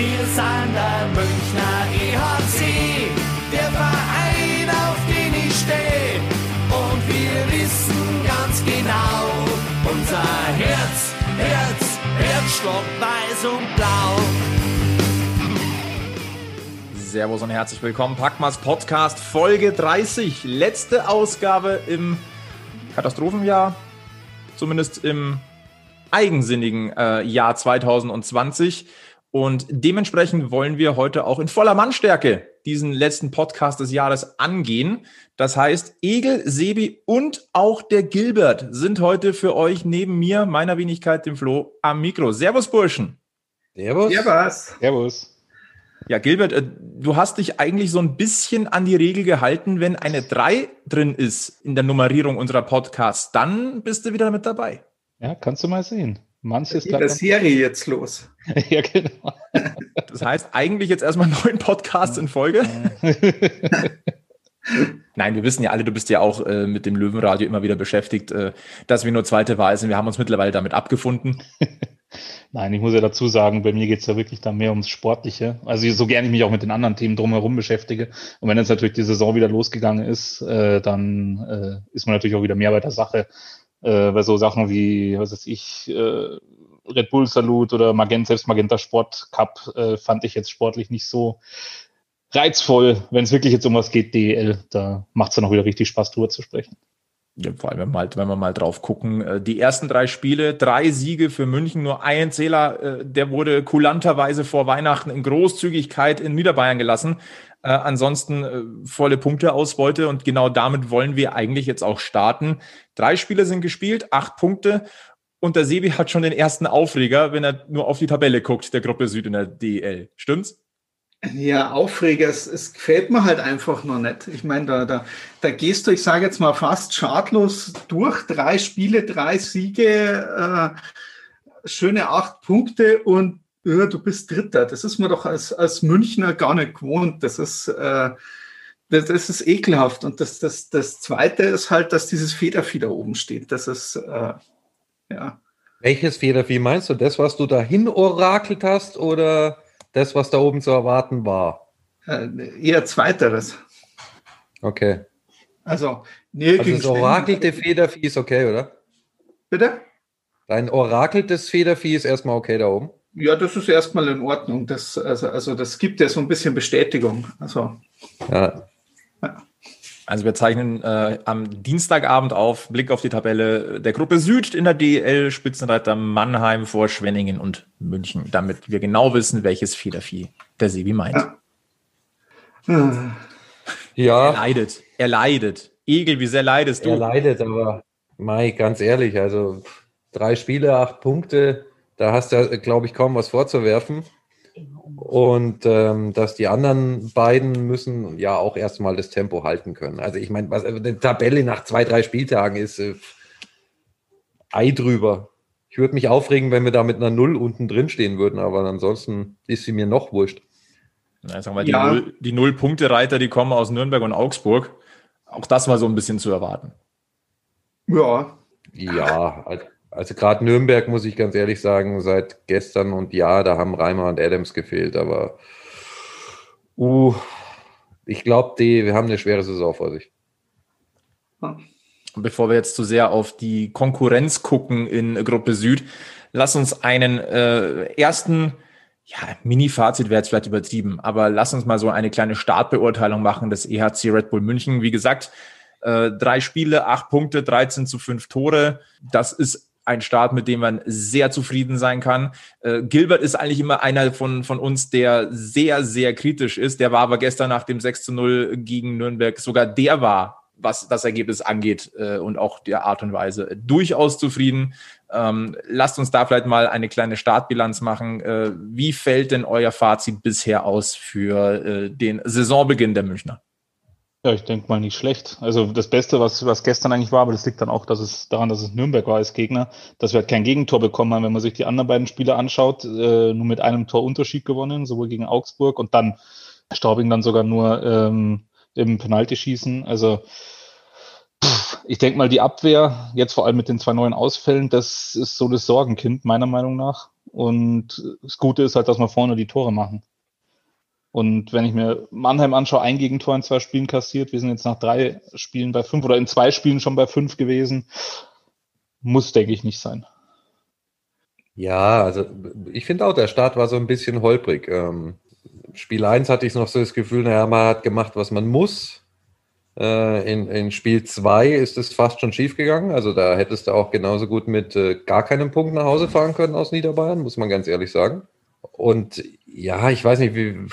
Wir sind der Münchner EHC, der Verein, auf den ich stehe. Und wir wissen ganz genau, unser Herz, Herz, Herzschlag weiß und blau. Servus und herzlich willkommen. Packmas Podcast Folge 30. Letzte Ausgabe im Katastrophenjahr. Zumindest im eigensinnigen äh, Jahr 2020. Und dementsprechend wollen wir heute auch in voller Mannstärke diesen letzten Podcast des Jahres angehen. Das heißt, Egel, Sebi und auch der Gilbert sind heute für euch neben mir, meiner Wenigkeit, dem Flo, am Mikro. Servus, Burschen. Servus. Servus. Servus. Ja, Gilbert, äh, du hast dich eigentlich so ein bisschen an die Regel gehalten, wenn eine 3 drin ist in der Nummerierung unserer Podcasts, dann bist du wieder mit dabei. Ja, kannst du mal sehen. Manches Geht der Serie jetzt los. ja, genau. Das heißt eigentlich jetzt erstmal neun Podcasts in Folge. Nein, wir wissen ja alle, du bist ja auch äh, mit dem Löwenradio immer wieder beschäftigt, äh, dass wir nur zweite Wahl sind. Wir haben uns mittlerweile damit abgefunden. Nein, ich muss ja dazu sagen, bei mir geht es ja wirklich dann mehr ums Sportliche. Also so gerne ich mich auch mit den anderen Themen drumherum beschäftige. Und wenn jetzt natürlich die Saison wieder losgegangen ist, äh, dann äh, ist man natürlich auch wieder mehr bei der Sache. Äh, bei so Sachen wie, was weiß ich, äh, Red Bull Salut oder Magenta, selbst Magenta Sport Cup äh, fand ich jetzt sportlich nicht so reizvoll. Wenn es wirklich jetzt um was geht, DEL, da macht es dann auch wieder richtig Spaß, drüber zu sprechen. Ja, vor allem, wenn wir, mal, wenn wir mal drauf gucken, äh, die ersten drei Spiele, drei Siege für München, nur ein Zähler, äh, der wurde kulanterweise vor Weihnachten in Großzügigkeit in Niederbayern gelassen. Äh, ansonsten äh, volle Punkteausbeute und genau damit wollen wir eigentlich jetzt auch starten. Drei Spiele sind gespielt, acht Punkte und der Sebi hat schon den ersten Aufreger, wenn er nur auf die Tabelle guckt, der Gruppe Süd in der DEL. Stimmt's? Ja, Aufreger, es, es gefällt mir halt einfach noch nicht. Ich meine, da, da, da gehst du, ich sage jetzt mal, fast schadlos durch. Drei Spiele, drei Siege, äh, schöne acht Punkte und ja, du bist Dritter. Das ist man doch als, als Münchner gar nicht gewohnt. Das ist, äh, das, das ist ekelhaft. Und das, das, das Zweite ist halt, dass dieses Federvieh da oben steht. Das ist, äh, ja. Welches Federvieh meinst du? Das, was du dahin orakelt hast oder das, was da oben zu erwarten war? Äh, eher Zweiteres. Okay. Also, nee, also das orakelte Federvieh ist okay, oder? Bitte? Dein orakeltes Federvieh ist erstmal okay da oben? Ja, das ist erstmal in Ordnung. Das, also, also das gibt ja so ein bisschen Bestätigung. Also, ja. ja. Also wir zeichnen äh, am Dienstagabend auf, Blick auf die Tabelle der Gruppe Süd in der DL, Spitzenreiter Mannheim vor Schwenningen und München, damit wir genau wissen, welches Federvieh der Sebi meint. Ja. ja. Er leidet, er leidet. Egel, wie sehr leidest du? Er leidet, aber Mai, ganz ehrlich, also drei Spiele, acht Punkte, da hast du, glaube ich, kaum was vorzuwerfen. Und ähm, dass die anderen beiden müssen ja auch erstmal das Tempo halten können. Also ich meine, was eine Tabelle nach zwei, drei Spieltagen ist äh, Ei drüber. Ich würde mich aufregen, wenn wir da mit einer Null unten drin stehen würden, aber ansonsten ist sie mir noch wurscht. Na, sagen wir, die, ja. Null, die Null-Punkte-Reiter, die kommen aus Nürnberg und Augsburg. Auch das war so ein bisschen zu erwarten. Ja. Ja, also gerade Nürnberg, muss ich ganz ehrlich sagen, seit gestern und ja, da haben Reimer und Adams gefehlt, aber uh, ich glaube, wir haben eine schwere Saison vor sich. Bevor wir jetzt zu sehr auf die Konkurrenz gucken in Gruppe Süd, lass uns einen äh, ersten ja, Mini-Fazit wäre jetzt vielleicht übertrieben, aber lass uns mal so eine kleine Startbeurteilung machen des EHC Red Bull München. Wie gesagt, äh, drei Spiele, acht Punkte, 13 zu fünf Tore. Das ist ein Start, mit dem man sehr zufrieden sein kann. Äh, Gilbert ist eigentlich immer einer von, von uns, der sehr, sehr kritisch ist. Der war aber gestern nach dem 6 zu 0 gegen Nürnberg sogar der war, was das Ergebnis angeht äh, und auch der Art und Weise durchaus zufrieden. Ähm, lasst uns da vielleicht mal eine kleine Startbilanz machen. Äh, wie fällt denn euer Fazit bisher aus für äh, den Saisonbeginn der Münchner? Ja, ich denke mal nicht schlecht. Also das Beste, was, was gestern eigentlich war, aber das liegt dann auch dass es daran, dass es Nürnberg war als Gegner, dass wir halt kein Gegentor bekommen haben. Wenn man sich die anderen beiden Spiele anschaut, äh, nur mit einem Tor Unterschied gewonnen, sowohl gegen Augsburg und dann Staubing dann sogar nur ähm, im Penaltyschießen. Also pff, ich denke mal, die Abwehr, jetzt vor allem mit den zwei neuen Ausfällen, das ist so das Sorgenkind meiner Meinung nach. Und das Gute ist halt, dass wir vorne die Tore machen. Und wenn ich mir Mannheim anschaue, ein Gegentor in zwei Spielen kassiert, wir sind jetzt nach drei Spielen bei fünf oder in zwei Spielen schon bei fünf gewesen, muss, denke ich, nicht sein. Ja, also ich finde auch, der Start war so ein bisschen holprig. Ähm, Spiel 1 hatte ich noch so das Gefühl, naja, man hat gemacht, was man muss. Äh, in, in Spiel 2 ist es fast schon schief gegangen. Also da hättest du auch genauso gut mit äh, gar keinem Punkt nach Hause fahren können aus Niederbayern, muss man ganz ehrlich sagen. Und ja, ich weiß nicht, wie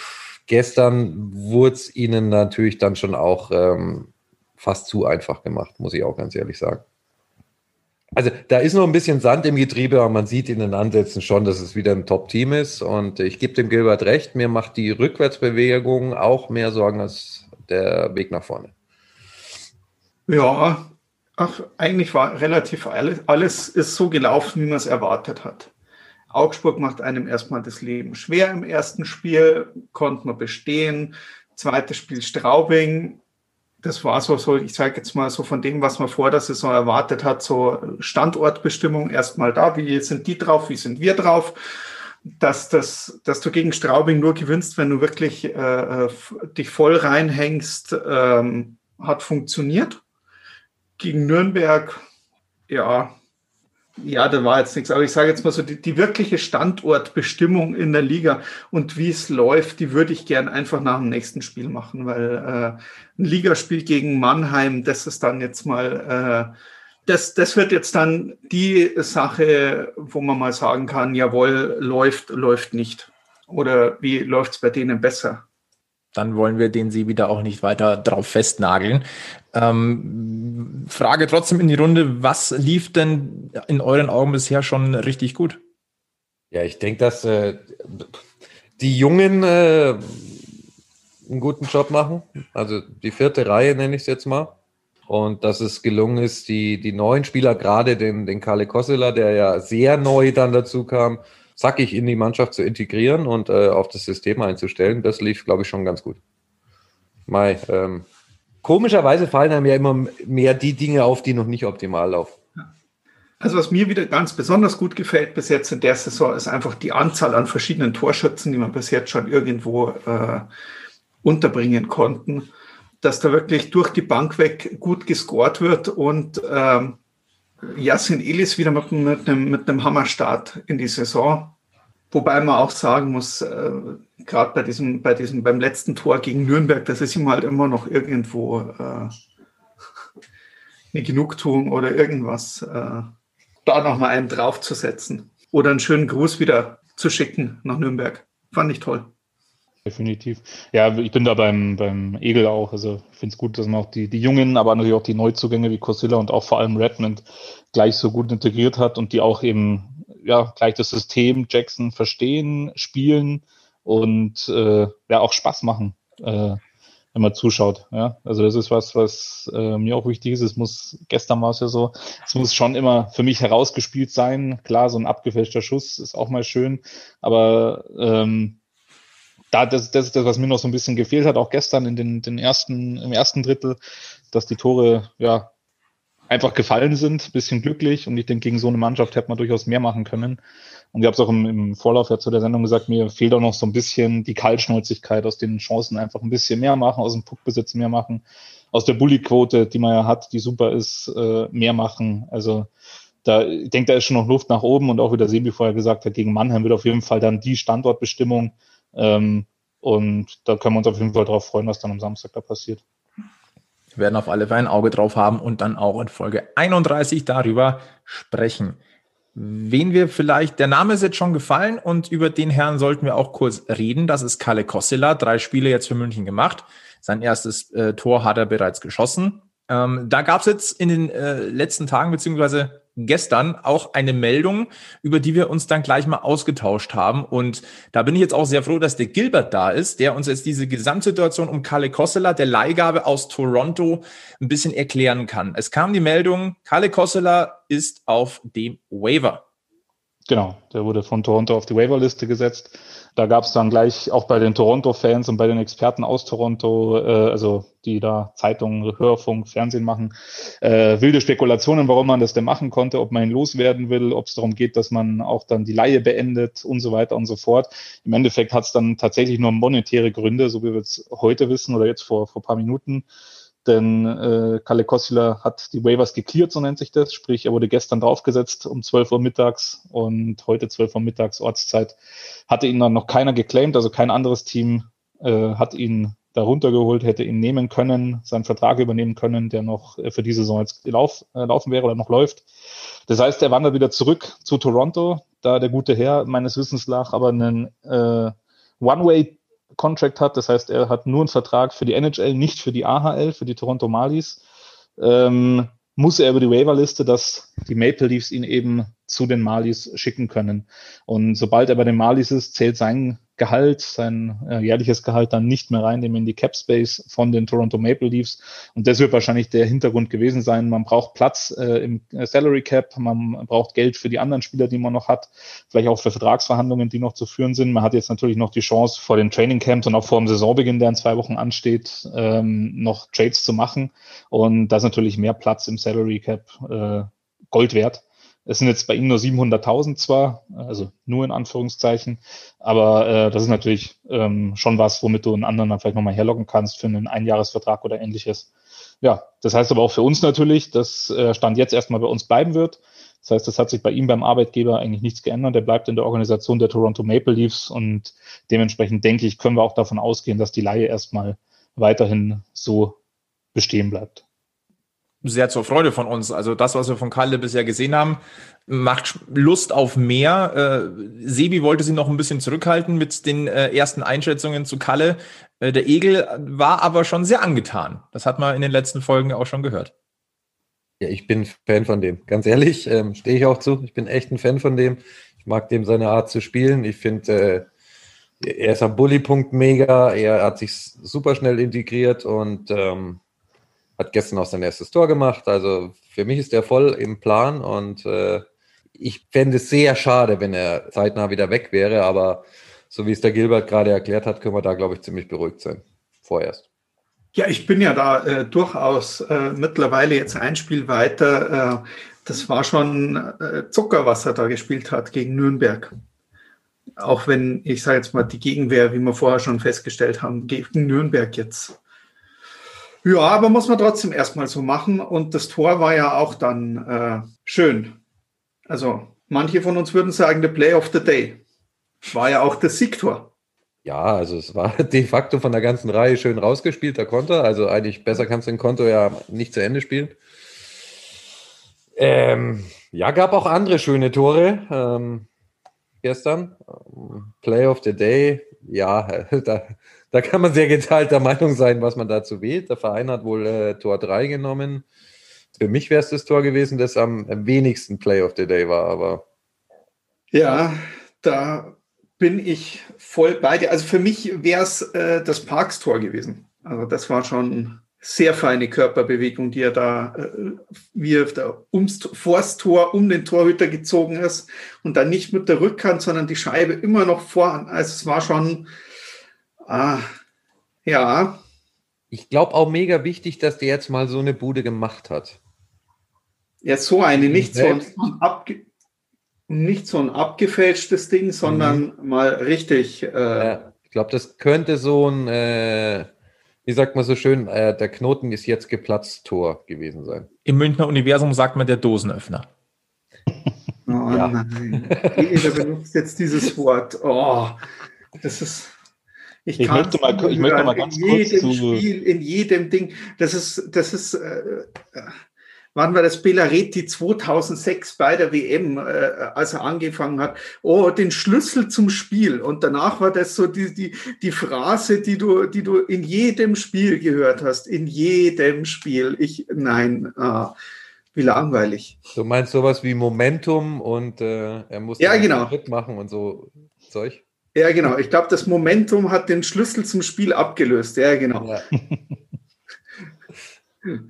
gestern wurde es ihnen natürlich dann schon auch ähm, fast zu einfach gemacht, muss ich auch ganz ehrlich sagen. Also da ist noch ein bisschen Sand im Getriebe, aber man sieht in den Ansätzen schon, dass es wieder ein Top-Team ist. Und ich gebe dem Gilbert recht, mir macht die Rückwärtsbewegung auch mehr Sorgen als der Weg nach vorne. Ja, ach, eigentlich war relativ alles, alles ist so gelaufen, wie man es erwartet hat. Augsburg macht einem erstmal das Leben schwer im ersten Spiel, konnte man bestehen. Zweites Spiel Straubing, das war so, so ich sage jetzt mal so von dem, was man vor der Saison erwartet hat, so Standortbestimmung erstmal da, wie sind die drauf, wie sind wir drauf, dass, das, dass du gegen Straubing nur gewinnst, wenn du wirklich äh dich voll reinhängst, ähm, hat funktioniert. Gegen Nürnberg, ja, ja, da war jetzt nichts, aber ich sage jetzt mal so, die, die wirkliche Standortbestimmung in der Liga und wie es läuft, die würde ich gern einfach nach dem nächsten Spiel machen, weil äh, ein Ligaspiel gegen Mannheim, das ist dann jetzt mal, äh, das, das wird jetzt dann die Sache, wo man mal sagen kann, jawohl, läuft, läuft nicht. Oder wie läuft es bei denen besser? Dann wollen wir den Sie wieder auch nicht weiter drauf festnageln. Ähm, Frage trotzdem in die Runde, was lief denn in euren Augen bisher schon richtig gut? Ja, ich denke, dass äh, die Jungen äh, einen guten Job machen. Also die vierte Reihe nenne ich es jetzt mal. Und dass es gelungen ist, die, die neuen Spieler, gerade den, den Kalle Kossela, der ja sehr neu dann dazu kam, zackig in die Mannschaft zu integrieren und äh, auf das System einzustellen, das lief, glaube ich, schon ganz gut. Mai, ähm, komischerweise fallen einem ja immer mehr die Dinge auf, die noch nicht optimal laufen. Also was mir wieder ganz besonders gut gefällt bis jetzt in der Saison, ist einfach die Anzahl an verschiedenen Torschützen, die man bis jetzt schon irgendwo äh, unterbringen konnten, dass da wirklich durch die Bank weg gut gescored wird und ähm, Yassin Elis wieder mit, mit, einem, mit einem Hammerstart in die Saison. Wobei man auch sagen muss, äh, gerade bei diesem, bei diesem, beim letzten Tor gegen Nürnberg, das ist ihm halt immer noch irgendwo äh, eine Genugtuung oder irgendwas, äh, da nochmal einen draufzusetzen. Oder einen schönen Gruß wieder zu schicken nach Nürnberg. Fand ich toll. Definitiv. Ja, ich bin da beim, beim Egel auch. Also ich finde es gut, dass man auch die, die Jungen, aber natürlich auch die Neuzugänge wie Cosilla und auch vor allem Redmond gleich so gut integriert hat und die auch eben ja gleich das System Jackson verstehen, spielen und äh, ja auch Spaß machen, äh, wenn man zuschaut. Ja, also das ist was, was äh, mir auch wichtig ist. Es muss gestern war es ja so, es muss schon immer für mich herausgespielt sein. Klar, so ein abgefälschter Schuss ist auch mal schön, aber ähm, da, das, das ist das, was mir noch so ein bisschen gefehlt hat, auch gestern in den, den ersten, im ersten Drittel, dass die Tore, ja, einfach gefallen sind, bisschen glücklich und ich denke, gegen so eine Mannschaft hätte man durchaus mehr machen können. Und ich habe es auch im, im Vorlauf ja zu der Sendung gesagt, mir fehlt auch noch so ein bisschen die Kaltschnäuzigkeit aus den Chancen einfach ein bisschen mehr machen, aus dem Puckbesitz mehr machen, aus der Bully-Quote, die man ja hat, die super ist, äh, mehr machen. Also da, ich denke, da ist schon noch Luft nach oben und auch wie der Sebi vorher gesagt hat, gegen Mannheim wird auf jeden Fall dann die Standortbestimmung ähm, und da können wir uns auf jeden Fall darauf freuen, was dann am Samstag da passiert. Wir werden auf alle Fälle ein Auge drauf haben und dann auch in Folge 31 darüber sprechen. Wen wir vielleicht, der Name ist jetzt schon gefallen und über den Herrn sollten wir auch kurz reden. Das ist Kalle Kossela, drei Spiele jetzt für München gemacht. Sein erstes äh, Tor hat er bereits geschossen. Ähm, da gab es jetzt in den äh, letzten Tagen beziehungsweise gestern auch eine Meldung, über die wir uns dann gleich mal ausgetauscht haben. Und da bin ich jetzt auch sehr froh, dass der Gilbert da ist, der uns jetzt diese Gesamtsituation um Kalle Kossela, der Leihgabe aus Toronto, ein bisschen erklären kann. Es kam die Meldung, Kalle Kossela ist auf dem Waiver. Genau, der wurde von Toronto auf die Waiverliste gesetzt. Da gab es dann gleich auch bei den Toronto-Fans und bei den Experten aus Toronto, äh, also die da Zeitungen, Hörfunk, Fernsehen machen, äh, wilde Spekulationen, warum man das denn machen konnte, ob man ihn loswerden will, ob es darum geht, dass man auch dann die Laie beendet und so weiter und so fort. Im Endeffekt hat es dann tatsächlich nur monetäre Gründe, so wie wir es heute wissen oder jetzt vor, vor paar Minuten. Denn äh, Kalle Kossila hat die Waivers geklärt, so nennt sich das. Sprich, er wurde gestern draufgesetzt um 12 Uhr mittags und heute 12 Uhr mittags Ortszeit. Hatte ihn dann noch keiner geclaimed, also kein anderes Team äh, hat ihn darunter geholt, hätte ihn nehmen können, seinen Vertrag übernehmen können, der noch äh, für diese Saison jetzt lauf, äh, laufen wäre oder noch läuft. Das heißt, er wandert wieder zurück zu Toronto, da der gute Herr meines Wissens nach aber einen äh, One-Way Contract hat. Das heißt, er hat nur einen Vertrag für die NHL, nicht für die AHL, für die Toronto Marlies. Ähm, muss er über die Waiverliste, dass die Maple Leafs ihn eben zu den Marlies schicken können. Und sobald er bei den Marlies ist, zählt sein Gehalt, sein äh, jährliches Gehalt dann nicht mehr rein, in die Cap Space von den Toronto Maple Leafs. Und das wird wahrscheinlich der Hintergrund gewesen sein. Man braucht Platz äh, im Salary Cap, man braucht Geld für die anderen Spieler, die man noch hat, vielleicht auch für Vertragsverhandlungen, die noch zu führen sind. Man hat jetzt natürlich noch die Chance vor den Training Camps und auch vor dem Saisonbeginn, der in zwei Wochen ansteht, ähm, noch Trades zu machen. Und da ist natürlich mehr Platz im Salary Cap äh, Gold wert. Es sind jetzt bei ihm nur 700.000 zwar, also nur in Anführungszeichen, aber äh, das ist natürlich ähm, schon was, womit du einen anderen dann vielleicht nochmal herlocken kannst für einen Einjahresvertrag oder ähnliches. Ja, das heißt aber auch für uns natürlich, dass äh, Stand jetzt erstmal bei uns bleiben wird. Das heißt, das hat sich bei ihm beim Arbeitgeber eigentlich nichts geändert. Er bleibt in der Organisation der Toronto Maple Leafs und dementsprechend denke ich, können wir auch davon ausgehen, dass die Laie erstmal weiterhin so bestehen bleibt sehr zur Freude von uns. Also das, was wir von Kalle bisher gesehen haben, macht Lust auf mehr. Äh, Sebi wollte sie noch ein bisschen zurückhalten mit den äh, ersten Einschätzungen zu Kalle. Äh, der Egel war aber schon sehr angetan. Das hat man in den letzten Folgen auch schon gehört. Ja, ich bin Fan von dem. Ganz ehrlich, ähm, stehe ich auch zu. Ich bin echt ein Fan von dem. Ich mag dem seine Art zu spielen. Ich finde, äh, er ist am Bully-Punkt mega. Er hat sich super schnell integriert und ähm, hat gestern auch sein erstes Tor gemacht. Also für mich ist er voll im Plan und äh, ich fände es sehr schade, wenn er zeitnah wieder weg wäre. Aber so wie es der Gilbert gerade erklärt hat, können wir da, glaube ich, ziemlich beruhigt sein. Vorerst. Ja, ich bin ja da äh, durchaus äh, mittlerweile jetzt ein Spiel weiter. Äh, das war schon äh, Zucker, was er da gespielt hat gegen Nürnberg. Auch wenn, ich sage jetzt mal, die Gegenwehr, wie wir vorher schon festgestellt haben, gegen Nürnberg jetzt ja, aber muss man trotzdem erstmal so machen. Und das Tor war ja auch dann äh, schön. Also manche von uns würden sagen, the Play of the Day. War ja auch das Siegtor. Ja, also es war de facto von der ganzen Reihe schön rausgespielt, der Konter. Also eigentlich besser kannst du den Konto ja nicht zu Ende spielen. Ähm, ja, gab auch andere schöne Tore ähm, gestern. Play of the Day, ja, da, da kann man sehr geteilter Meinung sein, was man dazu wählt. Der Verein hat wohl äh, Tor 3 genommen. Für mich wäre es das Tor gewesen, das am, wenigsten Play of the Day war, aber. Ja, da bin ich voll bei dir. Also für mich wäre es äh, das Parks-Tor gewesen. Also das war schon sehr feine Körperbewegung, die er da, äh, da ums vors Tor um den Torhüter gezogen ist und dann nicht mit der Rückhand, sondern die Scheibe immer noch vor. Also es war schon Ah, ja. Ich glaube auch mega wichtig, dass der jetzt mal so eine Bude gemacht hat. Ja, so eine, nicht so ein, abge nicht so ein abgefälschtes Ding, sondern mhm. mal richtig. Äh, ja, ich glaube, das könnte so ein, äh, wie sagt man so schön, äh, der Knoten ist jetzt geplatzt Tor gewesen sein. Im Münchner Universum sagt man der Dosenöffner. Oh ja. nein. Jeder benutzt jetzt dieses Wort. Oh, das ist. Ich, ich möchte mal, ich möchte mal ganz in kurz jedem zu Spiel, in jedem Ding. Das ist, das ist, äh, wann war das Bellaretti 2006 bei der WM, äh, als er angefangen hat? Oh, den Schlüssel zum Spiel. Und danach war das so die, die, die Phrase, die du, die du in jedem Spiel gehört hast. In jedem Spiel. Ich, nein, ah, wie langweilig. Du meinst sowas wie Momentum und äh, er muss ja, genau. Schritt machen und so Zeug? Ja, genau. Ich glaube, das Momentum hat den Schlüssel zum Spiel abgelöst. Ja, genau. Ja.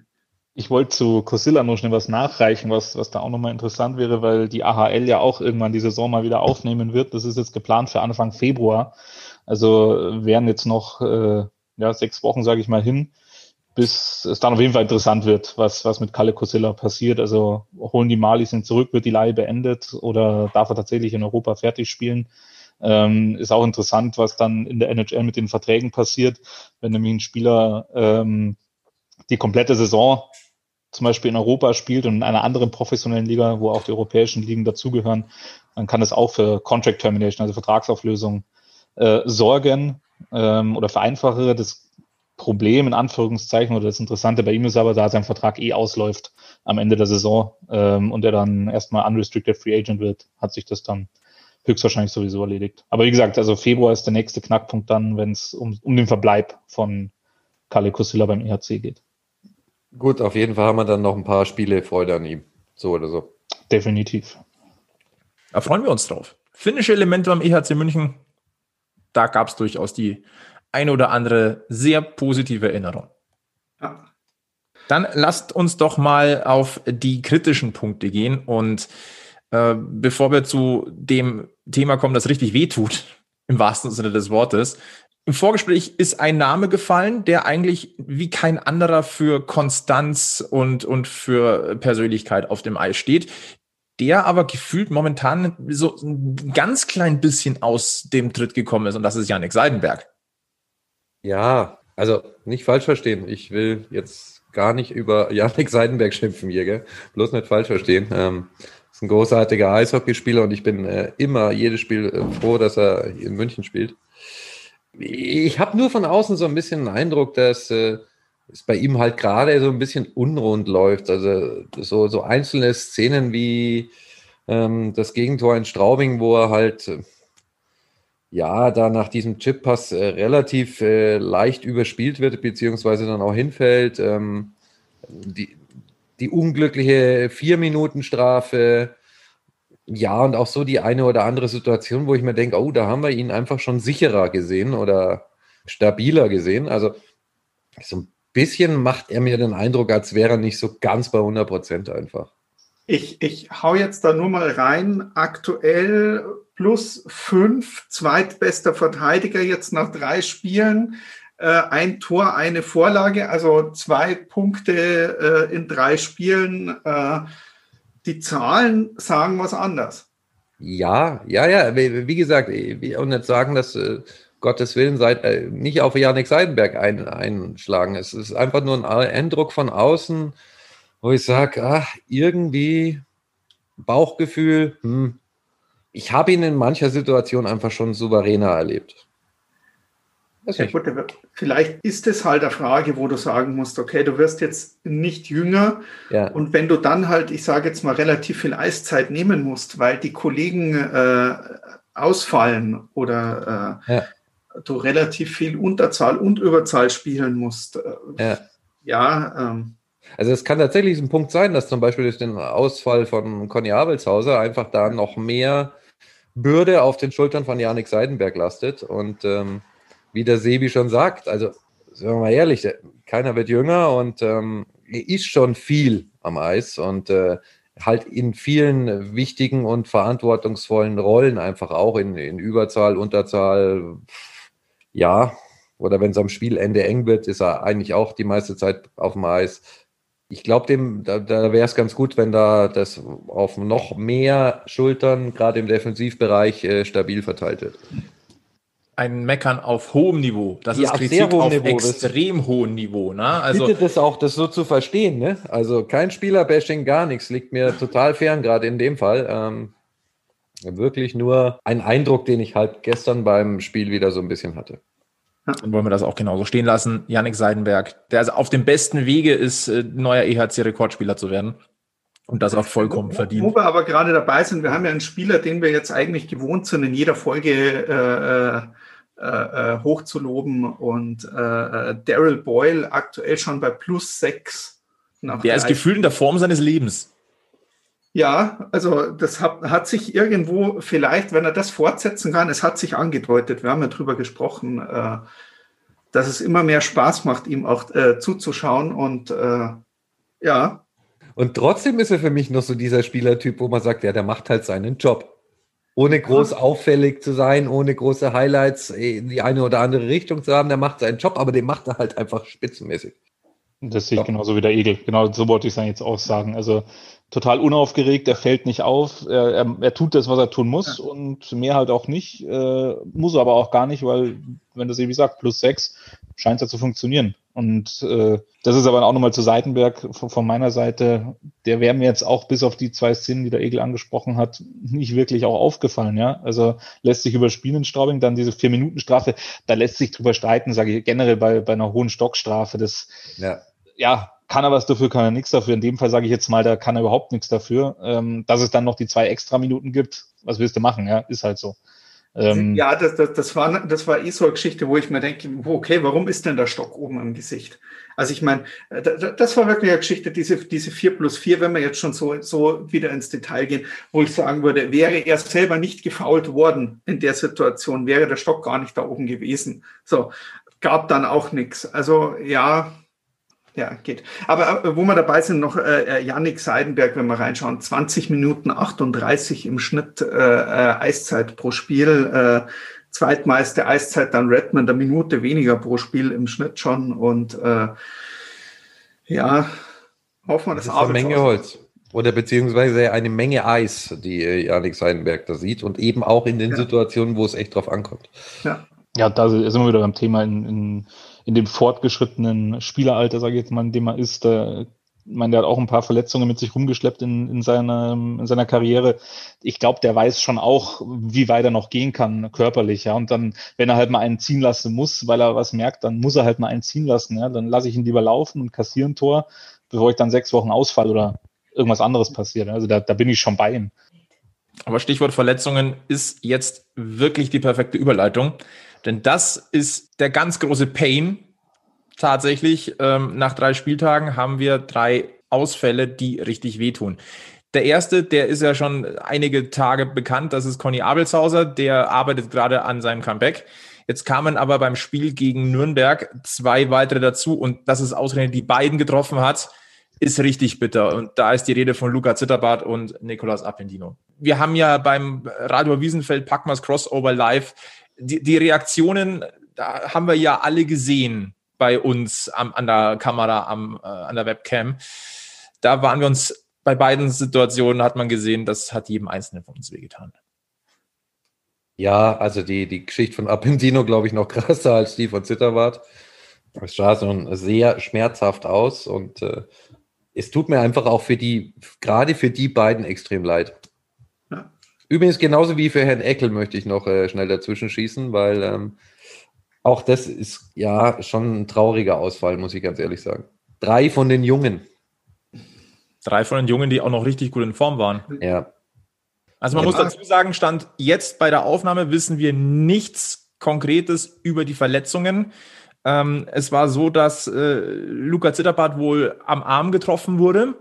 Ich wollte zu Cosilla noch schnell was nachreichen, was, was da auch nochmal interessant wäre, weil die AHL ja auch irgendwann die Saison mal wieder aufnehmen wird. Das ist jetzt geplant für Anfang Februar. Also wären jetzt noch äh, ja, sechs Wochen, sage ich mal, hin, bis es dann auf jeden Fall interessant wird, was, was mit Kalle Cosilla passiert. Also holen die Malis ihn zurück, wird die Leihe beendet oder darf er tatsächlich in Europa fertig spielen? Ähm, ist auch interessant, was dann in der NHL mit den Verträgen passiert, wenn nämlich ein Spieler ähm, die komplette Saison zum Beispiel in Europa spielt und in einer anderen professionellen Liga, wo auch die europäischen Ligen dazugehören, dann kann es auch für Contract Termination, also Vertragsauflösung, äh, sorgen ähm, oder vereinfache. Das Problem in Anführungszeichen oder das Interessante bei ihm ist aber, da sein Vertrag eh ausläuft am Ende der Saison ähm, und er dann erstmal unrestricted Free Agent wird, hat sich das dann höchstwahrscheinlich sowieso erledigt. Aber wie gesagt, also Februar ist der nächste Knackpunkt dann, wenn es um, um den Verbleib von Kalle Kusila beim EHC geht. Gut, auf jeden Fall haben wir dann noch ein paar Spiele Freude an ihm. So oder so. Definitiv. Da freuen wir uns drauf. Finnische Elemente am EHC München, da gab es durchaus die eine oder andere sehr positive Erinnerung. Ja. Dann lasst uns doch mal auf die kritischen Punkte gehen und äh, bevor wir zu dem Thema kommen, das richtig wehtut, im wahrsten Sinne des Wortes, im Vorgespräch ist ein Name gefallen, der eigentlich wie kein anderer für Konstanz und, und für Persönlichkeit auf dem Eis steht, der aber gefühlt momentan so ein ganz klein bisschen aus dem Tritt gekommen ist und das ist Janik Seidenberg. Ja, also nicht falsch verstehen. Ich will jetzt gar nicht über Janik Seidenberg schimpfen hier, gell? Bloß nicht falsch verstehen. Ähm, ist ein großartiger Eishockeyspieler und ich bin äh, immer jedes Spiel äh, froh, dass er in München spielt. Ich habe nur von außen so ein bisschen den Eindruck, dass äh, es bei ihm halt gerade so ein bisschen unrund läuft. Also so, so einzelne Szenen wie ähm, das Gegentor in Straubing, wo er halt äh, ja da nach diesem Chip-Pass äh, relativ äh, leicht überspielt wird, beziehungsweise dann auch hinfällt. Ähm, die, die unglückliche Vier-Minuten-Strafe, ja, und auch so die eine oder andere Situation, wo ich mir denke, oh, da haben wir ihn einfach schon sicherer gesehen oder stabiler gesehen. Also so ein bisschen macht er mir den Eindruck, als wäre er nicht so ganz bei 100 Prozent einfach. Ich, ich hau jetzt da nur mal rein. Aktuell plus fünf, zweitbester Verteidiger jetzt nach drei Spielen. Äh, ein Tor, eine Vorlage, also zwei Punkte äh, in drei Spielen. Äh, die Zahlen sagen was anders. Ja, ja, ja, wie, gesagt, und nicht sagen, dass Gottes Willen seid, nicht auf Janik Seidenberg ein, einschlagen. Es ist einfach nur ein Eindruck von außen, wo ich sage, ach, irgendwie Bauchgefühl, hm, ich habe ihn in mancher Situation einfach schon souveräner erlebt. Ja, gut, vielleicht ist es halt eine Frage, wo du sagen musst, okay, du wirst jetzt nicht jünger ja. und wenn du dann halt, ich sage jetzt mal, relativ viel Eiszeit nehmen musst, weil die Kollegen äh, ausfallen oder äh, ja. du relativ viel Unterzahl und Überzahl spielen musst. Äh, ja. ja ähm, also es kann tatsächlich ein Punkt sein, dass zum Beispiel durch den Ausfall von Conny Abelshauser einfach da noch mehr Bürde auf den Schultern von Janik Seidenberg lastet und ähm, wie der Sebi schon sagt, also sagen wir mal ehrlich, keiner wird jünger und ähm, ist schon viel am Eis und äh, halt in vielen wichtigen und verantwortungsvollen Rollen einfach auch in, in Überzahl, Unterzahl, ja, oder wenn es am Spielende eng wird, ist er eigentlich auch die meiste Zeit auf dem Eis. Ich glaube, da, da wäre es ganz gut, wenn da das auf noch mehr Schultern, gerade im Defensivbereich, äh, stabil verteilt wird ein Meckern auf hohem Niveau. Das ja, ist Kritik auf, Niveau, extrem hohem Niveau. Ne? Also bitte das auch, das so zu verstehen. Ne? Also kein Spieler-Bashing, gar nichts, liegt mir total fern, gerade in dem Fall. Ähm, wirklich nur ein Eindruck, den ich halt gestern beim Spiel wieder so ein bisschen hatte. Dann wollen wir das auch genauso stehen lassen. Yannick Seidenberg, der also auf dem besten Wege ist, äh, neuer EHC-Rekordspieler zu werden. Und das auch vollkommen verdient. Wo wir aber gerade dabei sind, wir haben ja einen Spieler, den wir jetzt eigentlich gewohnt sind, in jeder Folge äh, äh äh, hochzuloben. Und äh, äh, Daryl Boyle aktuell schon bei plus sechs. Der ist gefühlt in der Form seines Lebens. Ja, also das hat, hat sich irgendwo vielleicht, wenn er das fortsetzen kann, es hat sich angedeutet, wir haben ja drüber gesprochen, äh, dass es immer mehr Spaß macht, ihm auch äh, zuzuschauen und äh, Ja. Und trotzdem ist er für mich noch so dieser Spielertyp, wo man sagt, ja, der macht halt seinen Job. Ohne groß auffällig zu sein, ohne große Highlights in die eine oder andere Richtung zu haben, der macht seinen Job, aber den macht er halt einfach spitzenmäßig. Das sehe ich genauso wie der Egel. Genau so wollte ich es jetzt auch sagen. Also total unaufgeregt, er fällt nicht auf, er, er, er tut das, was er tun muss ja. und mehr halt auch nicht, äh, muss er aber auch gar nicht, weil, wenn das, wie gesagt, plus sechs, scheint es ja zu funktionieren. Und äh, das ist aber auch nochmal zu Seitenberg von, von, meiner Seite, der wäre mir jetzt auch bis auf die zwei Szenen, die der Egel angesprochen hat, nicht wirklich auch aufgefallen, ja. Also lässt sich überspielen in Straubing, dann diese Vier-Minuten-Strafe, da lässt sich drüber streiten, sage ich generell bei, bei einer hohen Stockstrafe, das ja, ja kann er was dafür, kann er nichts dafür. In dem Fall sage ich jetzt mal, da kann er überhaupt nichts dafür. Ähm, dass es dann noch die zwei extra Minuten gibt, was willst du machen, ja, ist halt so. Ähm, ja, das, das, das, war, das war eh so eine Geschichte, wo ich mir denke, okay, warum ist denn der Stock oben im Gesicht? Also ich meine, äh, das war wirklich eine Geschichte, diese, diese 4 plus 4, wenn wir jetzt schon so, so wieder ins Detail gehen, wo ich sagen würde, wäre er selber nicht gefault worden in der Situation, wäre der Stock gar nicht da oben gewesen. So, gab dann auch nichts. Also ja, ja, geht. Aber äh, wo wir dabei sind, noch äh, Yannick äh, Seidenberg, wenn wir reinschauen, 20 Minuten 38 im Schnitt äh, äh, Eiszeit pro Spiel. Äh, zweitmeiste Eiszeit dann Redmond, eine Minute weniger pro Spiel im Schnitt schon. Und äh, ja, hoffen wir, das, das ist eine Menge Holz. Oder beziehungsweise eine Menge Eis, die Janik Seidenberg da sieht. Und eben auch in den ja. Situationen, wo es echt drauf ankommt. Ja, ja da sind wir wieder beim Thema in, in in dem fortgeschrittenen Spieleralter, sage ich jetzt mal, in dem er ist, da, ich meine, der hat auch ein paar Verletzungen mit sich rumgeschleppt in, in, seiner, in seiner Karriere. Ich glaube, der weiß schon auch, wie weit er noch gehen kann, körperlich, ja. Und dann, wenn er halt mal einen ziehen lassen muss, weil er was merkt, dann muss er halt mal einen ziehen lassen, ja. Dann lasse ich ihn lieber laufen und kassieren Tor, bevor ich dann sechs Wochen ausfall oder irgendwas anderes passiert. Also da, da bin ich schon bei ihm. Aber Stichwort Verletzungen ist jetzt wirklich die perfekte Überleitung. Denn das ist der ganz große Pain. Tatsächlich, ähm, nach drei Spieltagen haben wir drei Ausfälle, die richtig wehtun. Der erste, der ist ja schon einige Tage bekannt, das ist Conny Abelshauser, der arbeitet gerade an seinem Comeback. Jetzt kamen aber beim Spiel gegen Nürnberg zwei weitere dazu und dass es ausgerechnet die beiden getroffen hat, ist richtig bitter. Und da ist die Rede von Luca Zitterbart und Nicolas Appendino. Wir haben ja beim Radio Wiesenfeld Packmas Crossover Live die, die Reaktionen da haben wir ja alle gesehen bei uns am, an der Kamera, am, äh, an der Webcam. Da waren wir uns bei beiden Situationen, hat man gesehen, das hat jedem Einzelnen von uns wehgetan. Ja, also die, die Geschichte von Appendino, glaube ich, noch krasser als die von Zitterwart. Es sah so sehr schmerzhaft aus und äh, es tut mir einfach auch für die, gerade für die beiden extrem leid. Übrigens genauso wie für Herrn Eckel möchte ich noch äh, schnell dazwischen schießen, weil ähm, auch das ist ja schon ein trauriger Ausfall, muss ich ganz ehrlich sagen. Drei von den Jungen. Drei von den Jungen, die auch noch richtig gut in Form waren. Ja. Also man ja. muss dazu sagen, stand jetzt bei der Aufnahme wissen wir nichts Konkretes über die Verletzungen. Ähm, es war so, dass äh, Luca Zitterbart wohl am Arm getroffen wurde.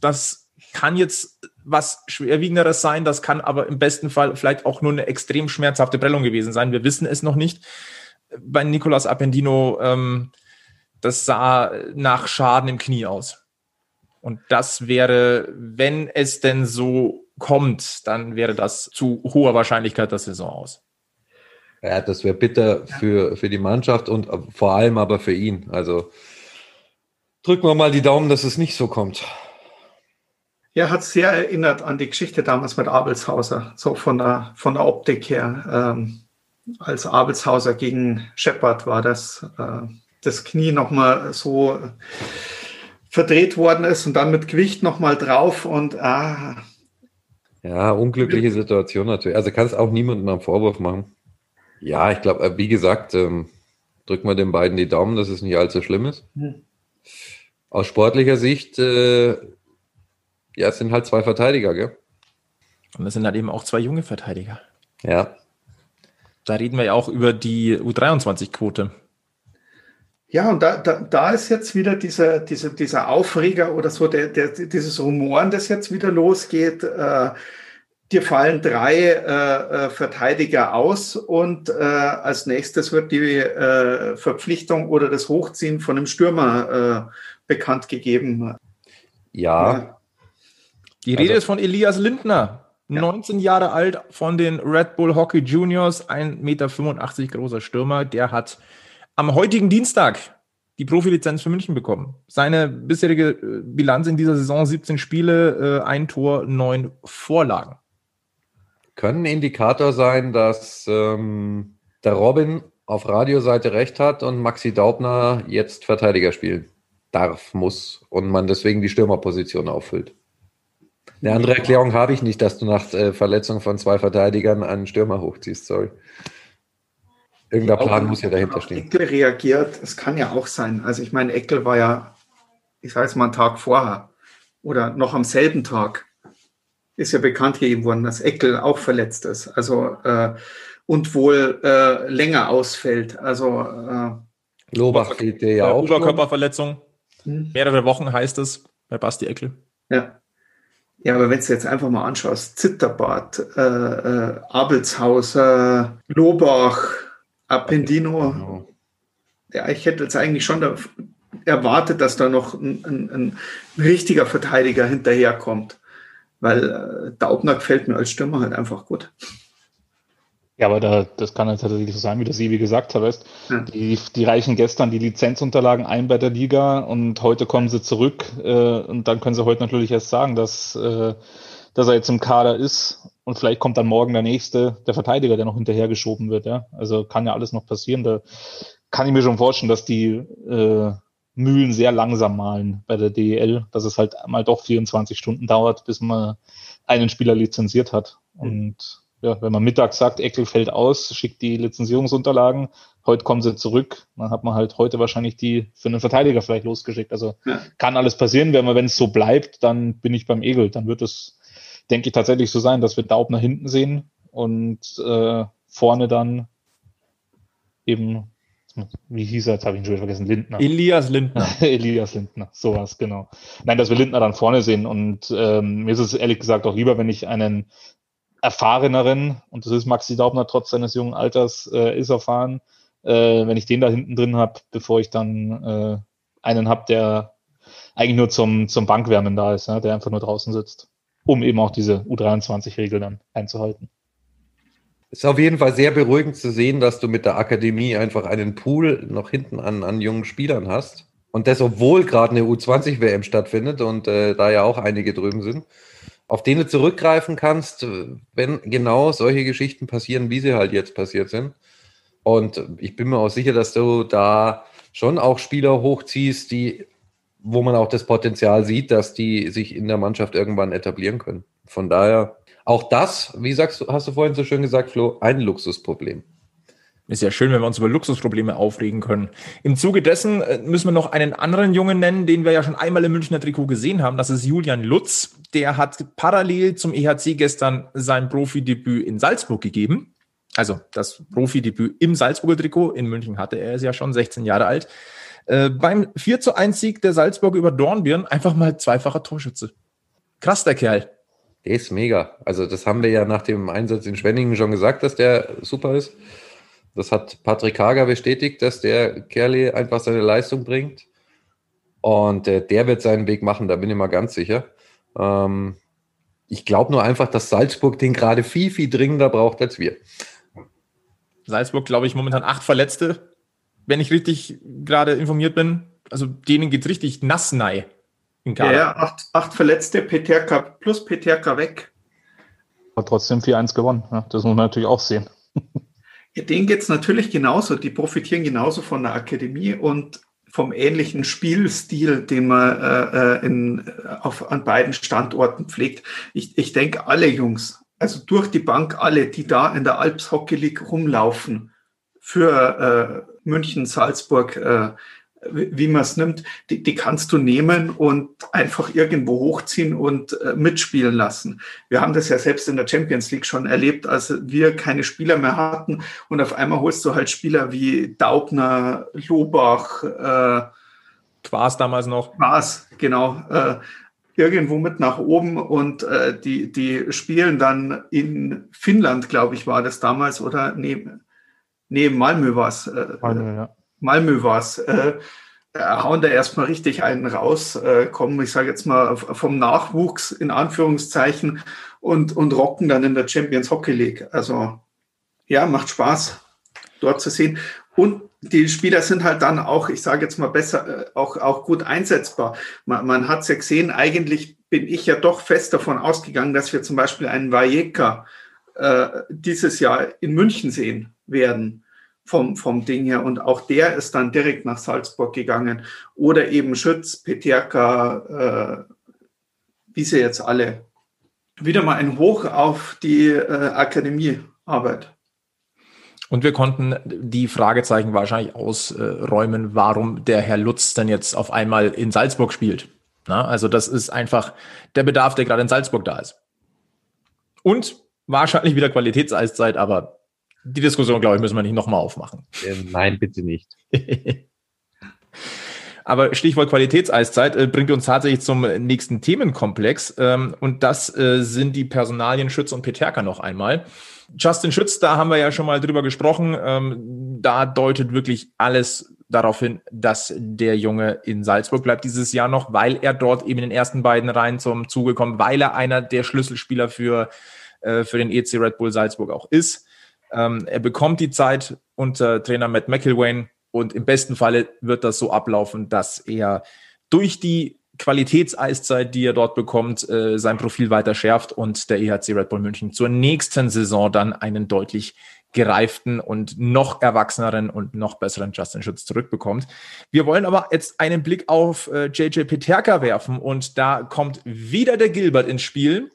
Das kann jetzt was schwerwiegenderes sein. Das kann aber im besten Fall vielleicht auch nur eine extrem schmerzhafte Prellung gewesen sein. Wir wissen es noch nicht. Bei Nicolas Appendino, ähm, das sah nach Schaden im Knie aus. Und das wäre, wenn es denn so kommt, dann wäre das zu hoher Wahrscheinlichkeit das Saison aus. Ja, das wäre bitter für, für die Mannschaft und vor allem aber für ihn. Also drücken wir mal die Daumen, dass es nicht so kommt. Ja, hat sehr erinnert an die Geschichte damals mit Abelshauser, so von der, von der Optik her. Ähm, als Abelshauser gegen Shepard war das, äh, das Knie nochmal so verdreht worden ist und dann mit Gewicht nochmal drauf und ah. Ja, unglückliche Situation natürlich. Also kann es auch niemandem einen Vorwurf machen. Ja, ich glaube, äh, wie gesagt, ähm, drücken wir den beiden die Daumen, dass es nicht allzu schlimm ist. Hm. Aus sportlicher Sicht äh, ja, es sind halt zwei Verteidiger, gell? Und es sind halt eben auch zwei junge Verteidiger. Ja. Da reden wir ja auch über die U23-Quote. Ja, und da, da, da ist jetzt wieder dieser, dieser, dieser Aufreger oder so, der, der, dieses Rumoren, das jetzt wieder losgeht. Äh, dir fallen drei äh, äh, Verteidiger aus und äh, als nächstes wird die äh, Verpflichtung oder das Hochziehen von einem Stürmer äh, bekannt gegeben. Ja. Die Rede ist von Elias Lindner. 19 Jahre alt von den Red Bull Hockey Juniors, 1,85 Meter großer Stürmer. Der hat am heutigen Dienstag die Profilizenz für München bekommen. Seine bisherige äh, Bilanz in dieser Saison 17 Spiele, äh, ein Tor, neun Vorlagen. Können Indikator sein, dass ähm, der Robin auf Radioseite recht hat und Maxi Daubner jetzt Verteidiger spielen darf, muss und man deswegen die Stürmerposition auffüllt. Eine andere Erklärung habe ich nicht, dass du nach äh, Verletzung von zwei Verteidigern einen Stürmer hochziehst, sorry. Irgendein Plan muss ja dahinter stehen. Eckel reagiert, es kann ja auch sein. Also ich meine, Eckel war ja, ich sage es mal, einen Tag vorher oder noch am selben Tag ist ja bekannt gegeben worden, dass Eckel auch verletzt ist. Also äh, und wohl äh, länger ausfällt. Also äh, Lobach fehlt dir ja auch. Oberkörperverletzung. Hm. Mehrere Wochen heißt es bei Basti Eckel. Ja. Ja, aber wenn du jetzt einfach mal anschaust, Zitterbad, äh, äh, Abelshauser, Lobach, Appendino, genau. ja, ich hätte jetzt eigentlich schon erwartet, dass da noch ein, ein, ein richtiger Verteidiger hinterherkommt, weil äh, Daubner gefällt mir als Stürmer halt einfach gut. Ja, aber da, das kann halt tatsächlich so sein, wie das Sibi gesagt hat. Weißt? Ja. Die, die reichen gestern die Lizenzunterlagen ein bei der Liga und heute kommen sie zurück äh, und dann können sie heute natürlich erst sagen, dass, äh, dass er jetzt im Kader ist und vielleicht kommt dann morgen der nächste, der Verteidiger, der noch hinterhergeschoben wird. Ja? Also kann ja alles noch passieren. Da kann ich mir schon vorstellen, dass die äh, Mühlen sehr langsam malen bei der DEL, dass es halt mal doch 24 Stunden dauert, bis man einen Spieler lizenziert hat. Und ja, wenn man mittags sagt, Eckel fällt aus, schickt die Lizenzierungsunterlagen, heute kommen sie zurück, dann hat man halt heute wahrscheinlich die für einen Verteidiger vielleicht losgeschickt. Also ja. kann alles passieren, wenn man, wenn es so bleibt, dann bin ich beim Egel. Dann wird es, denke ich, tatsächlich so sein, dass wir Daub nach hinten sehen und äh, vorne dann eben, wie hieß er, jetzt habe ich ihn schon wieder vergessen, Lindner. Elias Lindner. Elias Lindner, sowas, genau. Nein, dass wir Lindner dann vorne sehen und ähm, mir ist es ehrlich gesagt auch lieber, wenn ich einen erfahreneren, und das ist Maxi Daubner trotz seines jungen Alters, äh, ist erfahren, äh, wenn ich den da hinten drin habe, bevor ich dann äh, einen habe, der eigentlich nur zum, zum Bankwärmen da ist, ja, der einfach nur draußen sitzt, um eben auch diese U23-Regel dann einzuhalten. Ist auf jeden Fall sehr beruhigend zu sehen, dass du mit der Akademie einfach einen Pool noch hinten an, an jungen Spielern hast. Und das, obwohl gerade eine U20-WM stattfindet und äh, da ja auch einige drüben sind auf den du zurückgreifen kannst, wenn genau solche Geschichten passieren, wie sie halt jetzt passiert sind. Und ich bin mir auch sicher, dass du da schon auch Spieler hochziehst, die, wo man auch das Potenzial sieht, dass die sich in der Mannschaft irgendwann etablieren können. Von daher, auch das, wie sagst du, hast du vorhin so schön gesagt, Flo, ein Luxusproblem. Ist ja schön, wenn wir uns über Luxusprobleme aufregen können. Im Zuge dessen äh, müssen wir noch einen anderen Jungen nennen, den wir ja schon einmal im Münchner Trikot gesehen haben. Das ist Julian Lutz. Der hat parallel zum EHC gestern sein Profidebüt in Salzburg gegeben. Also das Profidebüt im Salzburger Trikot. In München hatte er es ja schon 16 Jahre alt. Äh, beim 4 zu 1 Sieg der Salzburg über Dornbirn einfach mal zweifacher Torschütze. Krass, der Kerl. Der ist mega. Also das haben wir ja nach dem Einsatz in Schwenningen schon gesagt, dass der super ist. Das hat Patrick Hager bestätigt, dass der Kerli einfach seine Leistung bringt. Und äh, der wird seinen Weg machen, da bin ich mal ganz sicher. Ähm, ich glaube nur einfach, dass Salzburg den gerade viel, viel dringender braucht als wir. Salzburg, glaube ich, momentan acht Verletzte, wenn ich richtig gerade informiert bin. Also denen geht es richtig nass nass in Kader. Ja, ja acht, acht Verletzte, Peterka plus Peterka weg. Hat trotzdem 4-1 gewonnen. Ja, das muss man natürlich auch sehen. Ja, denen geht es natürlich genauso. Die profitieren genauso von der Akademie und vom ähnlichen Spielstil, den man äh, äh in, auf, an beiden Standorten pflegt. Ich, ich denke, alle Jungs, also durch die Bank alle, die da in der Alps Hockey League rumlaufen, für äh, München, Salzburg, äh, wie man es nimmt, die, die kannst du nehmen und einfach irgendwo hochziehen und äh, mitspielen lassen. Wir haben das ja selbst in der Champions League schon erlebt, als wir keine Spieler mehr hatten und auf einmal holst du halt Spieler wie Daubner, Lobach, äh, Quas damals noch. Quas, genau. Äh, irgendwo mit nach oben und äh, die, die spielen dann in Finnland, glaube ich, war das damals, oder nee, nee Malmö war es. Äh, Malmö, ja. Malmö war es. Äh, hauen da erstmal richtig einen raus, äh, kommen, ich sage jetzt mal, vom Nachwuchs in Anführungszeichen und, und rocken dann in der Champions Hockey League. Also ja, macht Spaß, dort zu sehen. Und die Spieler sind halt dann auch, ich sage jetzt mal besser, äh, auch, auch gut einsetzbar. Man, man hat es ja gesehen, eigentlich bin ich ja doch fest davon ausgegangen, dass wir zum Beispiel einen Vajeka äh, dieses Jahr in München sehen werden vom, vom Ding her. Und auch der ist dann direkt nach Salzburg gegangen. Oder eben Schütz, Peterka, äh, wie sie jetzt alle. Wieder mal ein Hoch auf die äh, Akademiearbeit. Und wir konnten die Fragezeichen wahrscheinlich ausräumen, warum der Herr Lutz denn jetzt auf einmal in Salzburg spielt. Na, also das ist einfach der Bedarf, der gerade in Salzburg da ist. Und wahrscheinlich wieder Qualitätseiszeit, aber die Diskussion, glaube ich, müssen wir nicht nochmal aufmachen. Ähm, nein, bitte nicht. Aber Stichwort Qualitätseiszeit äh, bringt uns tatsächlich zum nächsten Themenkomplex. Ähm, und das äh, sind die Personalien Schütz und Peterka noch einmal. Justin Schütz, da haben wir ja schon mal drüber gesprochen. Ähm, da deutet wirklich alles darauf hin, dass der Junge in Salzburg bleibt dieses Jahr noch, weil er dort eben in den ersten beiden Reihen zum Zuge kommt, weil er einer der Schlüsselspieler für, äh, für den EC Red Bull Salzburg auch ist. Ähm, er bekommt die Zeit unter Trainer Matt McIlwain und im besten Falle wird das so ablaufen, dass er durch die Qualitätseiszeit, die er dort bekommt, äh, sein Profil weiter schärft und der EHC Red Bull München zur nächsten Saison dann einen deutlich gereiften und noch erwachseneren und noch besseren Justin Schutz zurückbekommt. Wir wollen aber jetzt einen Blick auf äh, JJ Peterka werfen und da kommt wieder der Gilbert ins Spiel.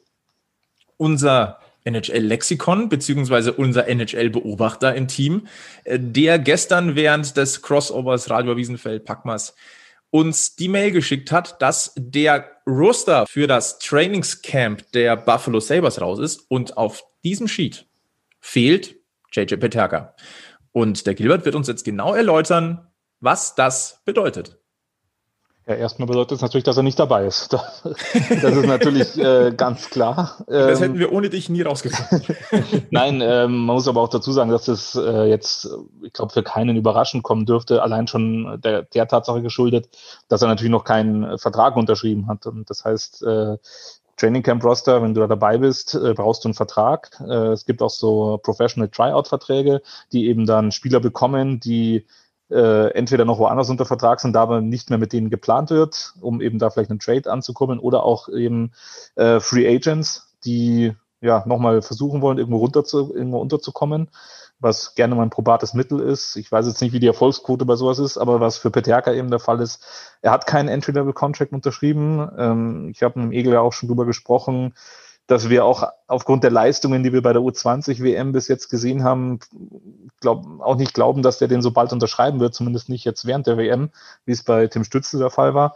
Unser NHL-Lexikon, beziehungsweise unser NHL-Beobachter im Team, äh, der gestern während des Crossovers Radio Wiesenfeld Packmas uns die Mail geschickt hat, dass der Roster für das Trainingscamp der Buffalo Sabres raus ist und auf diesem Sheet fehlt JJ Peterka. Und der Gilbert wird uns jetzt genau erläutern, was das bedeutet. Ja, erstmal bedeutet es natürlich, dass er nicht dabei ist. Das ist natürlich äh, ganz klar. Das hätten ähm, wir ohne dich nie rausgefunden. Nein, ähm, man muss aber auch dazu sagen, dass es äh, jetzt, ich glaube, für keinen überraschend kommen dürfte, allein schon der, der Tatsache geschuldet, dass er natürlich noch keinen Vertrag unterschrieben hat. Und das heißt, äh, Training Camp Roster, wenn du da dabei bist, äh, brauchst du einen Vertrag. Äh, es gibt auch so Professional Tryout Verträge, die eben dann Spieler bekommen, die äh, entweder noch woanders unter Vertrag sind, da aber nicht mehr mit denen geplant wird, um eben da vielleicht einen Trade anzukommen oder auch eben äh, Free Agents, die ja nochmal versuchen wollen, irgendwo runter zu, irgendwo unterzukommen, was gerne mal ein probates Mittel ist. Ich weiß jetzt nicht, wie die Erfolgsquote bei sowas ist, aber was für Peterka eben der Fall ist, er hat keinen Entry-Level-Contract unterschrieben. Ähm, ich habe mit dem Egel ja auch schon drüber gesprochen dass wir auch aufgrund der Leistungen, die wir bei der U20 WM bis jetzt gesehen haben, glaub, auch nicht glauben, dass der den so bald unterschreiben wird, zumindest nicht jetzt während der WM, wie es bei Tim Stützel der Fall war.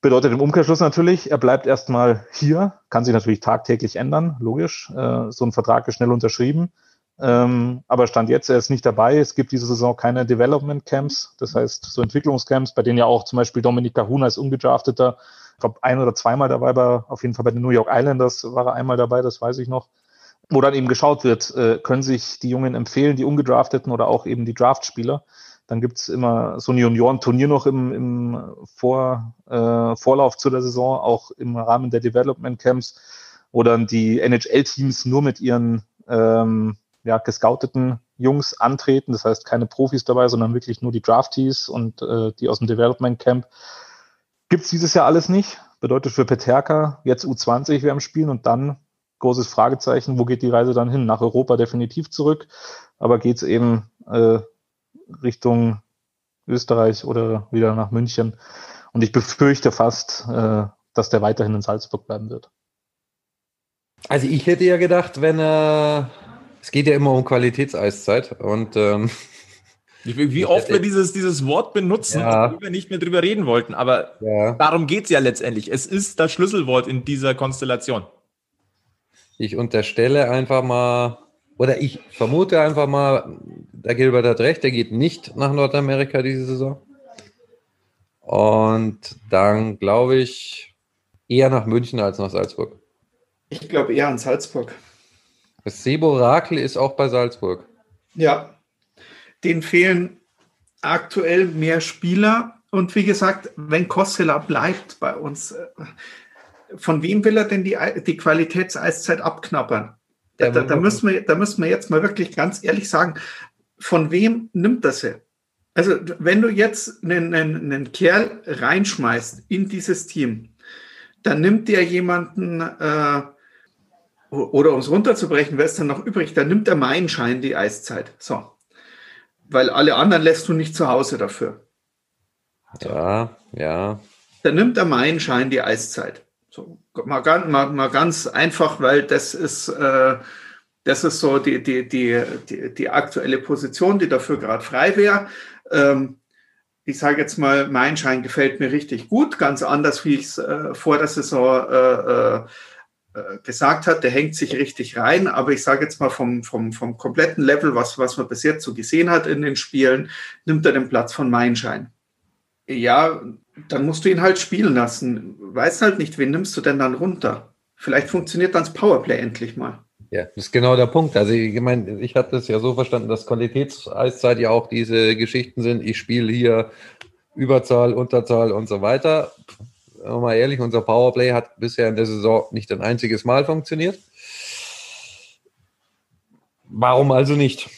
Bedeutet im Umkehrschluss natürlich, er bleibt erstmal hier, kann sich natürlich tagtäglich ändern, logisch. Äh, so ein Vertrag ist schnell unterschrieben. Ähm, aber Stand jetzt, er ist nicht dabei. Es gibt diese Saison keine Development Camps, das heißt so Entwicklungscamps, bei denen ja auch zum Beispiel Dominik Kahuna als ungedrafteter ich glaube, ein oder zweimal dabei war, auf jeden Fall bei den New York Islanders war er einmal dabei, das weiß ich noch, wo dann eben geschaut wird, äh, können sich die Jungen empfehlen, die ungedrafteten oder auch eben die Draftspieler. Dann gibt's immer so ein Junioren-Turnier noch im, im Vor, äh, Vorlauf zu der Saison, auch im Rahmen der Development Camps, wo dann die NHL-Teams nur mit ihren ähm, ja, gescouteten Jungs antreten. Das heißt, keine Profis dabei, sondern wirklich nur die Draftees und äh, die aus dem Development Camp. Gibt's dieses Jahr alles nicht. Bedeutet für Peterka jetzt U20 wir am Spielen und dann großes Fragezeichen, wo geht die Reise dann hin? Nach Europa definitiv zurück, aber geht's eben äh, Richtung Österreich oder wieder nach München? Und ich befürchte fast, äh, dass der weiterhin in Salzburg bleiben wird. Also ich hätte ja gedacht, wenn er, es geht ja immer um Qualitätseiszeit und ähm, wie oft wir dieses, dieses Wort benutzen, ja. wo wir nicht mehr drüber reden wollten. Aber ja. darum geht es ja letztendlich. Es ist das Schlüsselwort in dieser Konstellation. Ich unterstelle einfach mal, oder ich vermute einfach mal, der Gilbert hat recht, der geht nicht nach Nordamerika diese Saison. Und dann glaube ich eher nach München als nach Salzburg. Ich glaube eher an Salzburg. Das Sebo Rakel ist auch bei Salzburg. Ja, denen fehlen aktuell mehr Spieler und wie gesagt, wenn Kossela bleibt bei uns, äh, von wem will er denn die, die Qualitätseiszeit abknabbern? Da, da, da, müssen wir, da müssen wir jetzt mal wirklich ganz ehrlich sagen, von wem nimmt das sie? Also, wenn du jetzt einen, einen, einen Kerl reinschmeißt in dieses Team, dann nimmt der jemanden, äh, oder um es runterzubrechen, wer ist dann noch übrig? Dann nimmt der Meilenschein die Eiszeit. So. Weil alle anderen lässt du nicht zu Hause dafür. Ja, ja. Dann nimmt der Meilenschein die Eiszeit. So, mal, ganz, mal, mal ganz einfach, weil das ist, äh, das ist so die, die, die, die, die aktuelle Position, die dafür gerade frei wäre. Ähm, ich sage jetzt mal, mein Schein gefällt mir richtig gut, ganz anders, wie ich es äh, vor der Saison äh, äh, gesagt hat. Der hängt sich richtig rein, aber ich sage jetzt mal vom, vom, vom kompletten Level, was, was man bis jetzt so gesehen hat in den Spielen, nimmt er den Platz von mein Schein. Ja, dann musst du ihn halt spielen lassen. Weißt halt nicht, wen nimmst du denn dann runter? Vielleicht funktioniert dann das Powerplay endlich mal. Ja, das ist genau der Punkt. Also ich meine, ich hatte es ja so verstanden, dass Qualitätseiszeit ja auch diese Geschichten sind. Ich spiele hier Überzahl, Unterzahl und so weiter. Mal ehrlich, unser Powerplay hat bisher in der Saison nicht ein einziges Mal funktioniert. Warum also nicht?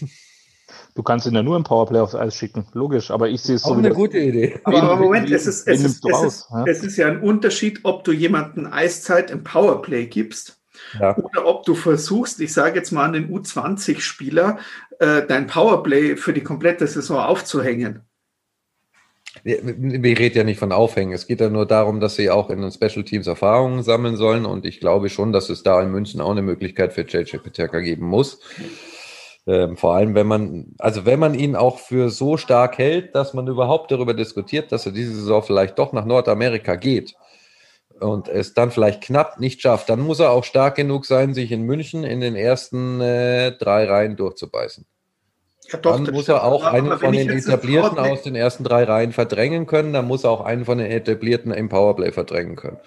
Du kannst ihn ja nur im Powerplay aufs Eis schicken, logisch, aber ich sehe es so. Auch eine gute Idee. Aber, aber Moment, es ist, es, ist, es, ist, es ist ja ein Unterschied, ob du jemanden Eiszeit im Powerplay gibst ja. Oder ob du versuchst, ich sage jetzt mal an den U20-Spieler, äh, dein Powerplay für die komplette Saison aufzuhängen. Wir, reden ja nicht von Aufhängen. Es geht ja nur darum, dass sie auch in den Special Teams Erfahrungen sammeln sollen. Und ich glaube schon, dass es da in München auch eine Möglichkeit für JJ Peterka geben muss. Ähm, vor allem, wenn man, also wenn man ihn auch für so stark hält, dass man überhaupt darüber diskutiert, dass er diese Saison vielleicht doch nach Nordamerika geht und es dann vielleicht knapp nicht schafft, dann muss er auch stark genug sein, sich in München in den ersten äh, drei Reihen durchzubeißen. Ja, doch, dann muss er auch einen von den etablierten aus den ersten drei Reihen verdrängen können, dann muss er auch einen von den etablierten im Powerplay verdrängen können.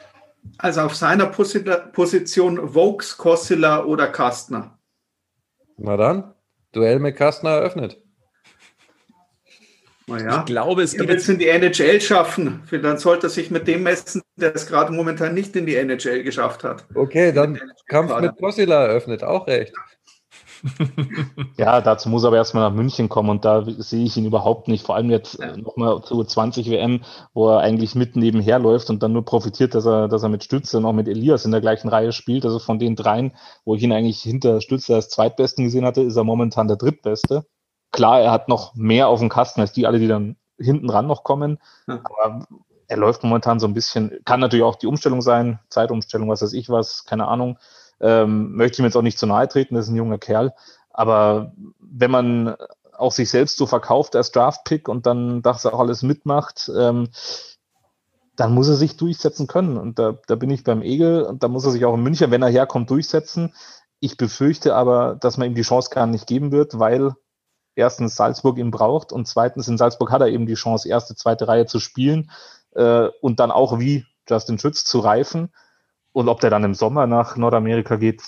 Also auf seiner Position Vokes, Kossila oder Kastner. Na dann, Duell mit Kastner eröffnet. Naja, ich glaube, es geht jetzt in die NHL schaffen. Dann sollte er sich mit dem messen, der es gerade momentan nicht in die NHL geschafft hat. Okay, dann Kampf mit Kossila eröffnet, auch recht. Ja, dazu muss er aber erstmal nach München kommen und da sehe ich ihn überhaupt nicht. Vor allem jetzt ja. nochmal zur 20 WM, wo er eigentlich mit nebenher läuft und dann nur profitiert, dass er, dass er mit Stütze noch mit Elias in der gleichen Reihe spielt. Also von den dreien, wo ich ihn eigentlich hinter Stütze als Zweitbesten gesehen hatte, ist er momentan der Drittbeste. Klar, er hat noch mehr auf dem Kasten als die alle, die dann hinten ran noch kommen. Ja. Aber er läuft momentan so ein bisschen, kann natürlich auch die Umstellung sein, Zeitumstellung, was weiß ich was, keine Ahnung. Ähm, möchte ich ihm jetzt auch nicht zu nahe treten, das ist ein junger Kerl. Aber wenn man auch sich selbst so verkauft als Draft-Pick und dann das auch alles mitmacht, ähm, dann muss er sich durchsetzen können. Und da, da bin ich beim Egel und da muss er sich auch in München, wenn er herkommt, durchsetzen. Ich befürchte aber, dass man ihm die Chance gar nicht geben wird, weil erstens Salzburg ihn braucht und zweitens in Salzburg hat er eben die Chance, erste, zweite Reihe zu spielen äh, und dann auch wie Justin Schütz zu reifen. Und ob der dann im Sommer nach Nordamerika geht,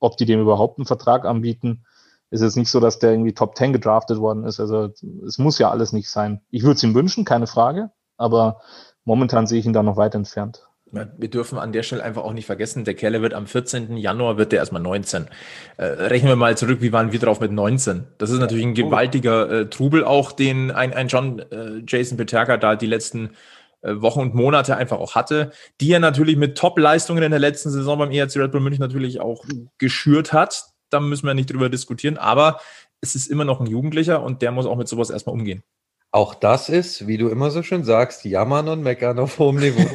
ob die dem überhaupt einen Vertrag anbieten, ist es nicht so, dass der irgendwie Top 10 gedraftet worden ist. Also es muss ja alles nicht sein. Ich würde es ihm wünschen, keine Frage, aber momentan sehe ich ihn da noch weit entfernt wir dürfen an der Stelle einfach auch nicht vergessen, der Kerle wird am 14. Januar wird der erstmal 19. Äh, rechnen wir mal zurück, wie waren wir drauf mit 19? Das ist natürlich ein gewaltiger äh, Trubel auch, den ein, ein John äh, Jason Peterka da die letzten äh, Wochen und Monate einfach auch hatte, die er natürlich mit Top-Leistungen in der letzten Saison beim ERC Red Bull München natürlich auch geschürt hat. Da müssen wir nicht drüber diskutieren, aber es ist immer noch ein Jugendlicher und der muss auch mit sowas erstmal umgehen. Auch das ist, wie du immer so schön sagst, jammern und meckern auf hohem Niveau.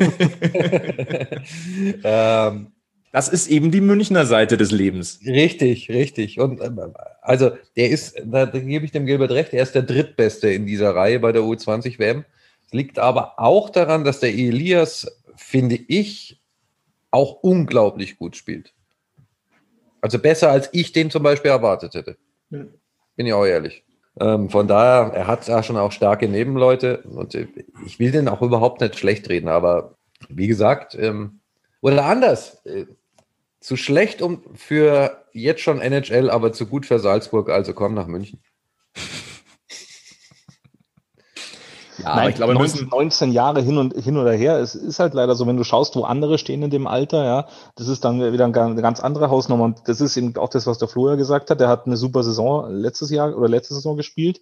ähm, das ist eben die Münchner Seite des Lebens. Richtig, richtig. Und ähm, also der ist, da, da gebe ich dem Gilbert recht, er ist der drittbeste in dieser Reihe bei der U20 WM. Es liegt aber auch daran, dass der Elias, finde ich, auch unglaublich gut spielt. Also besser als ich den zum Beispiel erwartet hätte. Bin ich auch ehrlich. Ähm, von daher, er hat da schon auch starke Nebenleute und ich will den auch überhaupt nicht schlecht reden, aber wie gesagt, ähm, oder anders, äh, zu schlecht um für jetzt schon NHL, aber zu gut für Salzburg, also komm nach München. Ja, Nein, ich glaube, 19, 19, Jahre hin und hin oder her. Es ist halt leider so, wenn du schaust, wo andere stehen in dem Alter, ja, das ist dann wieder eine ganz andere Hausnummer. Und das ist eben auch das, was der Flo ja gesagt hat. Der hat eine super Saison letztes Jahr oder letzte Saison gespielt.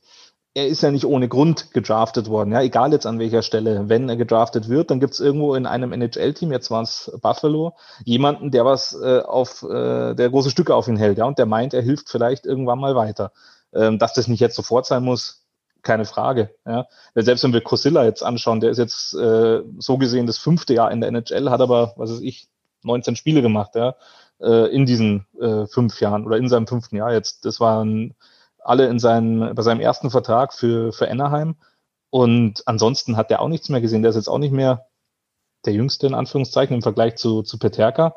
Er ist ja nicht ohne Grund gedraftet worden, ja, egal jetzt an welcher Stelle. Wenn er gedraftet wird, dann gibt es irgendwo in einem NHL-Team, jetzt war es Buffalo, jemanden, der was äh, auf, äh, der große Stücke auf ihn hält, ja, und der meint, er hilft vielleicht irgendwann mal weiter. Ähm, dass das nicht jetzt sofort sein muss, keine Frage. Ja. Selbst wenn wir Cosilla jetzt anschauen, der ist jetzt äh, so gesehen das fünfte Jahr in der NHL, hat aber, was weiß ich, 19 Spiele gemacht, ja, äh, in diesen äh, fünf Jahren oder in seinem fünften Jahr jetzt. Das waren alle in seinem, bei seinem ersten Vertrag für, für Anaheim. Und ansonsten hat der auch nichts mehr gesehen. Der ist jetzt auch nicht mehr der Jüngste in Anführungszeichen im Vergleich zu, zu Peterka.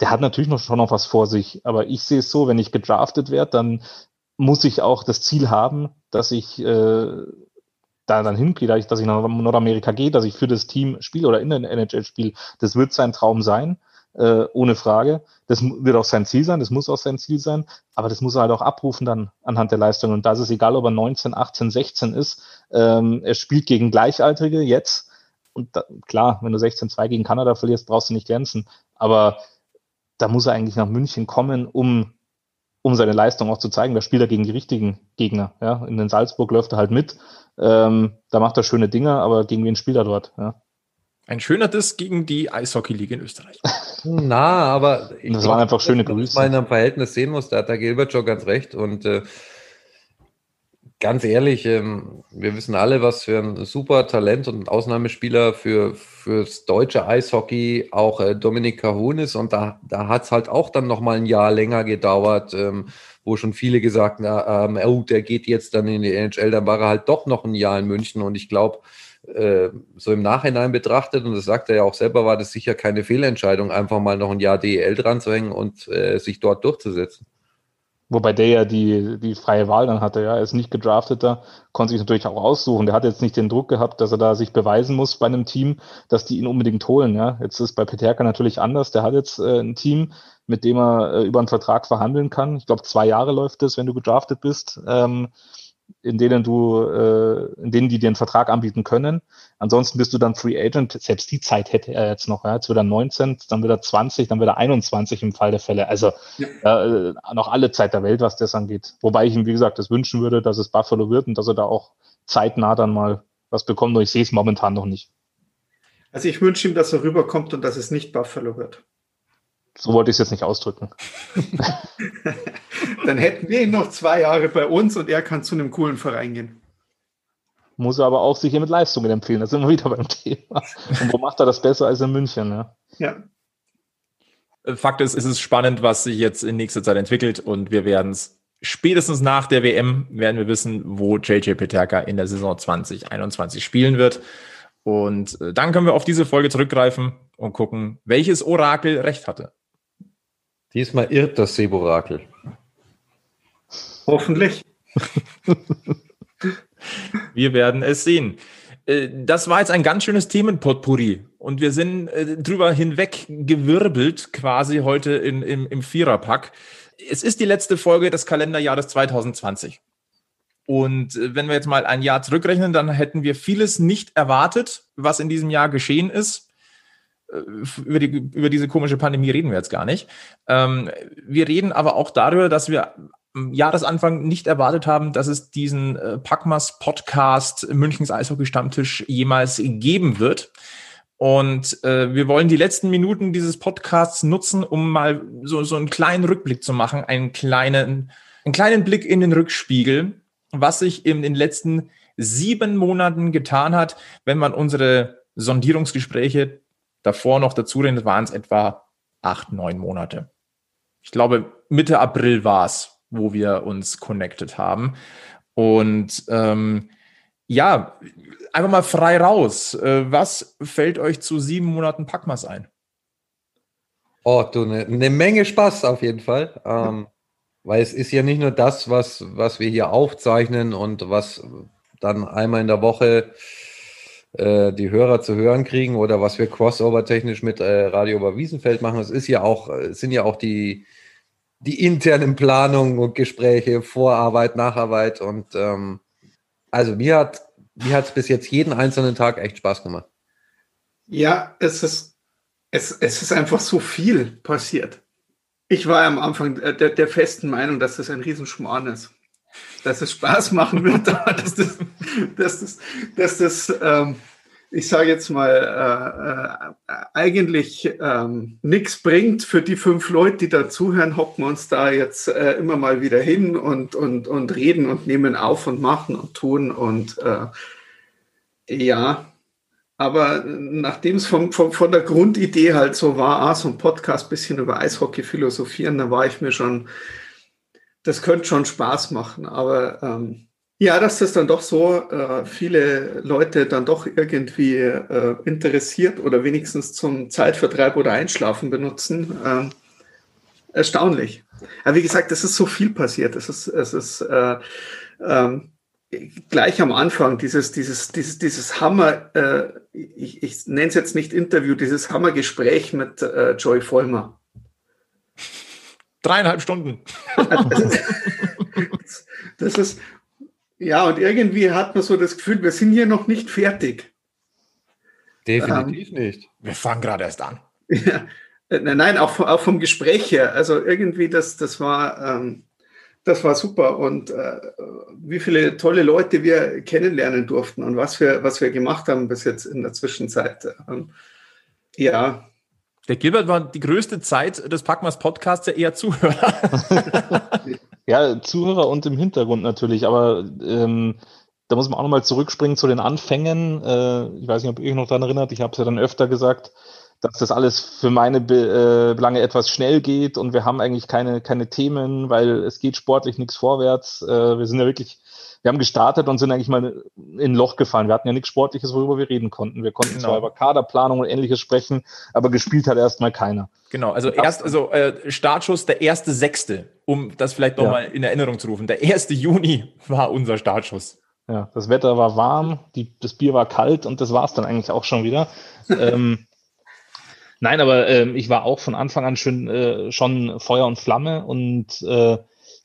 Der hat natürlich noch schon noch was vor sich. Aber ich sehe es so, wenn ich gedraftet werde, dann muss ich auch das Ziel haben, dass ich äh, da dann hingehe, dass ich nach Nordamerika gehe, dass ich für das Team spiele oder in der NHL spiele. Das wird sein Traum sein, äh, ohne Frage. Das wird auch sein Ziel sein, das muss auch sein Ziel sein, aber das muss er halt auch abrufen dann anhand der Leistung. Und da ist es egal, ob er 19, 18, 16 ist. Ähm, er spielt gegen Gleichaltrige jetzt. Und da, klar, wenn du 16-2 gegen Kanada verlierst, brauchst du nicht glänzen. Aber da muss er eigentlich nach München kommen, um um seine Leistung auch zu zeigen. Da spielt er gegen die richtigen Gegner. Ja? In den Salzburg läuft er halt mit. Ähm, da macht er schöne Dinge, aber gegen wen spielt er dort? Ja? Ein schöner Diss gegen die Eishockey-Liga in Österreich. Na, aber ich das waren einfach schöne Grüße. Wenn man ein Verhältnis sehen muss, da hat der Gilbert schon ganz recht. Und äh, ganz ehrlich, ähm, wir wissen alle, was für ein super Talent und Ausnahmespieler für fürs deutsche Eishockey auch äh, Dominik Cahun ist. Und da, da hat es halt auch dann noch mal ein Jahr länger gedauert, ähm, wo schon viele gesagt haben, ähm, oh, der geht jetzt dann in die NHL. Dann war er halt doch noch ein Jahr in München. Und ich glaube, äh, so im Nachhinein betrachtet, und das sagt er ja auch selber, war das sicher keine Fehlentscheidung, einfach mal noch ein Jahr DEL dran zu hängen und äh, sich dort durchzusetzen. Wobei der ja die, die freie Wahl dann hatte, ja. Er ist nicht gedrafteter, konnte sich natürlich auch aussuchen. Der hat jetzt nicht den Druck gehabt, dass er da sich beweisen muss bei einem Team, dass die ihn unbedingt holen, ja. Jetzt ist bei Peterka natürlich anders. Der hat jetzt äh, ein Team, mit dem er äh, über einen Vertrag verhandeln kann. Ich glaube, zwei Jahre läuft es, wenn du gedraftet bist. Ähm, in denen du, äh, in denen die dir einen Vertrag anbieten können. Ansonsten bist du dann Free Agent. Selbst die Zeit hätte er jetzt noch. Ja. Jetzt wird er 19, dann wird er 20, dann wird er 21 im Fall der Fälle. Also ja. äh, noch alle Zeit der Welt, was das angeht. Wobei ich ihm, wie gesagt, das wünschen würde, dass es Buffalo wird und dass er da auch zeitnah dann mal was bekommt. Nur ich sehe es momentan noch nicht. Also ich wünsche ihm, dass er rüberkommt und dass es nicht Buffalo wird. So wollte ich es jetzt nicht ausdrücken. Dann hätten wir ihn noch zwei Jahre bei uns und er kann zu einem coolen Verein gehen. Muss er aber auch sicher mit Leistungen empfehlen. Da sind wir wieder beim Thema. Und wo macht er das besser als in München? Ne? Ja. Fakt ist, es ist spannend, was sich jetzt in nächster Zeit entwickelt und wir werden es spätestens nach der WM werden wir wissen, wo JJ Peterka in der Saison 2021 spielen wird. Und äh, dann können wir auf diese Folge zurückgreifen und gucken, welches Orakel recht hatte. Diesmal irrt das Seborakel. Hoffentlich. wir werden es sehen. Äh, das war jetzt ein ganz schönes Themenpotpourri und wir sind äh, drüber hinweg gewirbelt quasi heute in, im, im Viererpack. Es ist die letzte Folge des Kalenderjahres 2020. Und äh, wenn wir jetzt mal ein Jahr zurückrechnen, dann hätten wir vieles nicht erwartet, was in diesem Jahr geschehen ist über, die, über diese komische Pandemie reden wir jetzt gar nicht. Ähm, wir reden aber auch darüber, dass wir am Jahresanfang nicht erwartet haben, dass es diesen äh, Packmas Podcast Münchens Eishockey Stammtisch jemals geben wird. Und äh, wir wollen die letzten Minuten dieses Podcasts nutzen, um mal so, so einen kleinen Rückblick zu machen, einen kleinen, einen kleinen Blick in den Rückspiegel, was sich in den letzten sieben Monaten getan hat, wenn man unsere Sondierungsgespräche davor noch dazu reden, waren es etwa acht, neun Monate. Ich glaube, Mitte April war es, wo wir uns connected haben. Und ähm, ja, einfach mal frei raus. Äh, was fällt euch zu sieben Monaten Packmas ein? Oh, du, eine ne Menge Spaß auf jeden Fall. Ähm, weil es ist ja nicht nur das, was, was wir hier aufzeichnen und was dann einmal in der Woche äh, die Hörer zu hören kriegen oder was wir crossover-technisch mit äh, Radio Oberwiesenfeld machen. Es ist ja auch, es sind ja auch die, die internen Planungen und Gespräche, Vorarbeit, Nacharbeit und ähm, also mir hat mir es bis jetzt jeden einzelnen Tag echt Spaß gemacht. Ja, es ist, es, es ist einfach so viel passiert. Ich war am Anfang der, der festen Meinung, dass das ein Riesenschmarrn ist. Dass es Spaß machen wird, dass das, dass das, dass das ähm, ich sage jetzt mal, äh, äh, eigentlich ähm, nichts bringt für die fünf Leute, die da zuhören, hocken wir uns da jetzt äh, immer mal wieder hin und, und, und reden und nehmen auf und machen und tun und äh, ja, aber nachdem es vom, vom, von der Grundidee halt so war, ah, so ein Podcast bisschen über Eishockey philosophieren, da war ich mir schon, das könnte schon Spaß machen, aber ähm, ja, dass das dann doch so äh, viele Leute dann doch irgendwie äh, interessiert oder wenigstens zum Zeitvertreib oder Einschlafen benutzen. Äh, erstaunlich. Aber wie gesagt, es ist so viel passiert. Es ist, es ist äh, ähm, gleich am Anfang dieses, dieses, dieses, dieses Hammer, äh, ich, ich nenne es jetzt nicht Interview, dieses Hammergespräch mit äh, Joy Vollmer. Dreieinhalb Stunden. das ist, ja, und irgendwie hat man so das Gefühl, wir sind hier noch nicht fertig. Definitiv ähm, nicht. Wir fangen gerade erst an. Ja, äh, nein, auch, auch vom Gespräch her. Also irgendwie, das, das, war, ähm, das war super. Und äh, wie viele tolle Leute wir kennenlernen durften und was wir, was wir gemacht haben bis jetzt in der Zwischenzeit. Ähm, ja. Der Gilbert war die größte Zeit des Packmas Podcasts ja eher Zuhörer. Ja, Zuhörer und im Hintergrund natürlich, aber ähm, da muss man auch nochmal zurückspringen zu den Anfängen. Äh, ich weiß nicht, ob ihr euch noch daran erinnert, ich habe es ja dann öfter gesagt, dass das alles für meine Be äh, Belange etwas schnell geht und wir haben eigentlich keine, keine Themen, weil es geht sportlich nichts vorwärts. Äh, wir sind ja wirklich wir haben gestartet und sind eigentlich mal in ein Loch gefallen. Wir hatten ja nichts Sportliches, worüber wir reden konnten. Wir konnten genau. zwar über Kaderplanung und ähnliches sprechen, aber gespielt hat erstmal keiner. Genau, also erst, also äh, Startschuss der erste Sechste, um das vielleicht nochmal ja. in Erinnerung zu rufen. Der erste Juni war unser Startschuss. Ja, das Wetter war warm, die, das Bier war kalt und das war es dann eigentlich auch schon wieder. ähm, nein, aber ähm, ich war auch von Anfang an schon, äh, schon Feuer und Flamme und äh,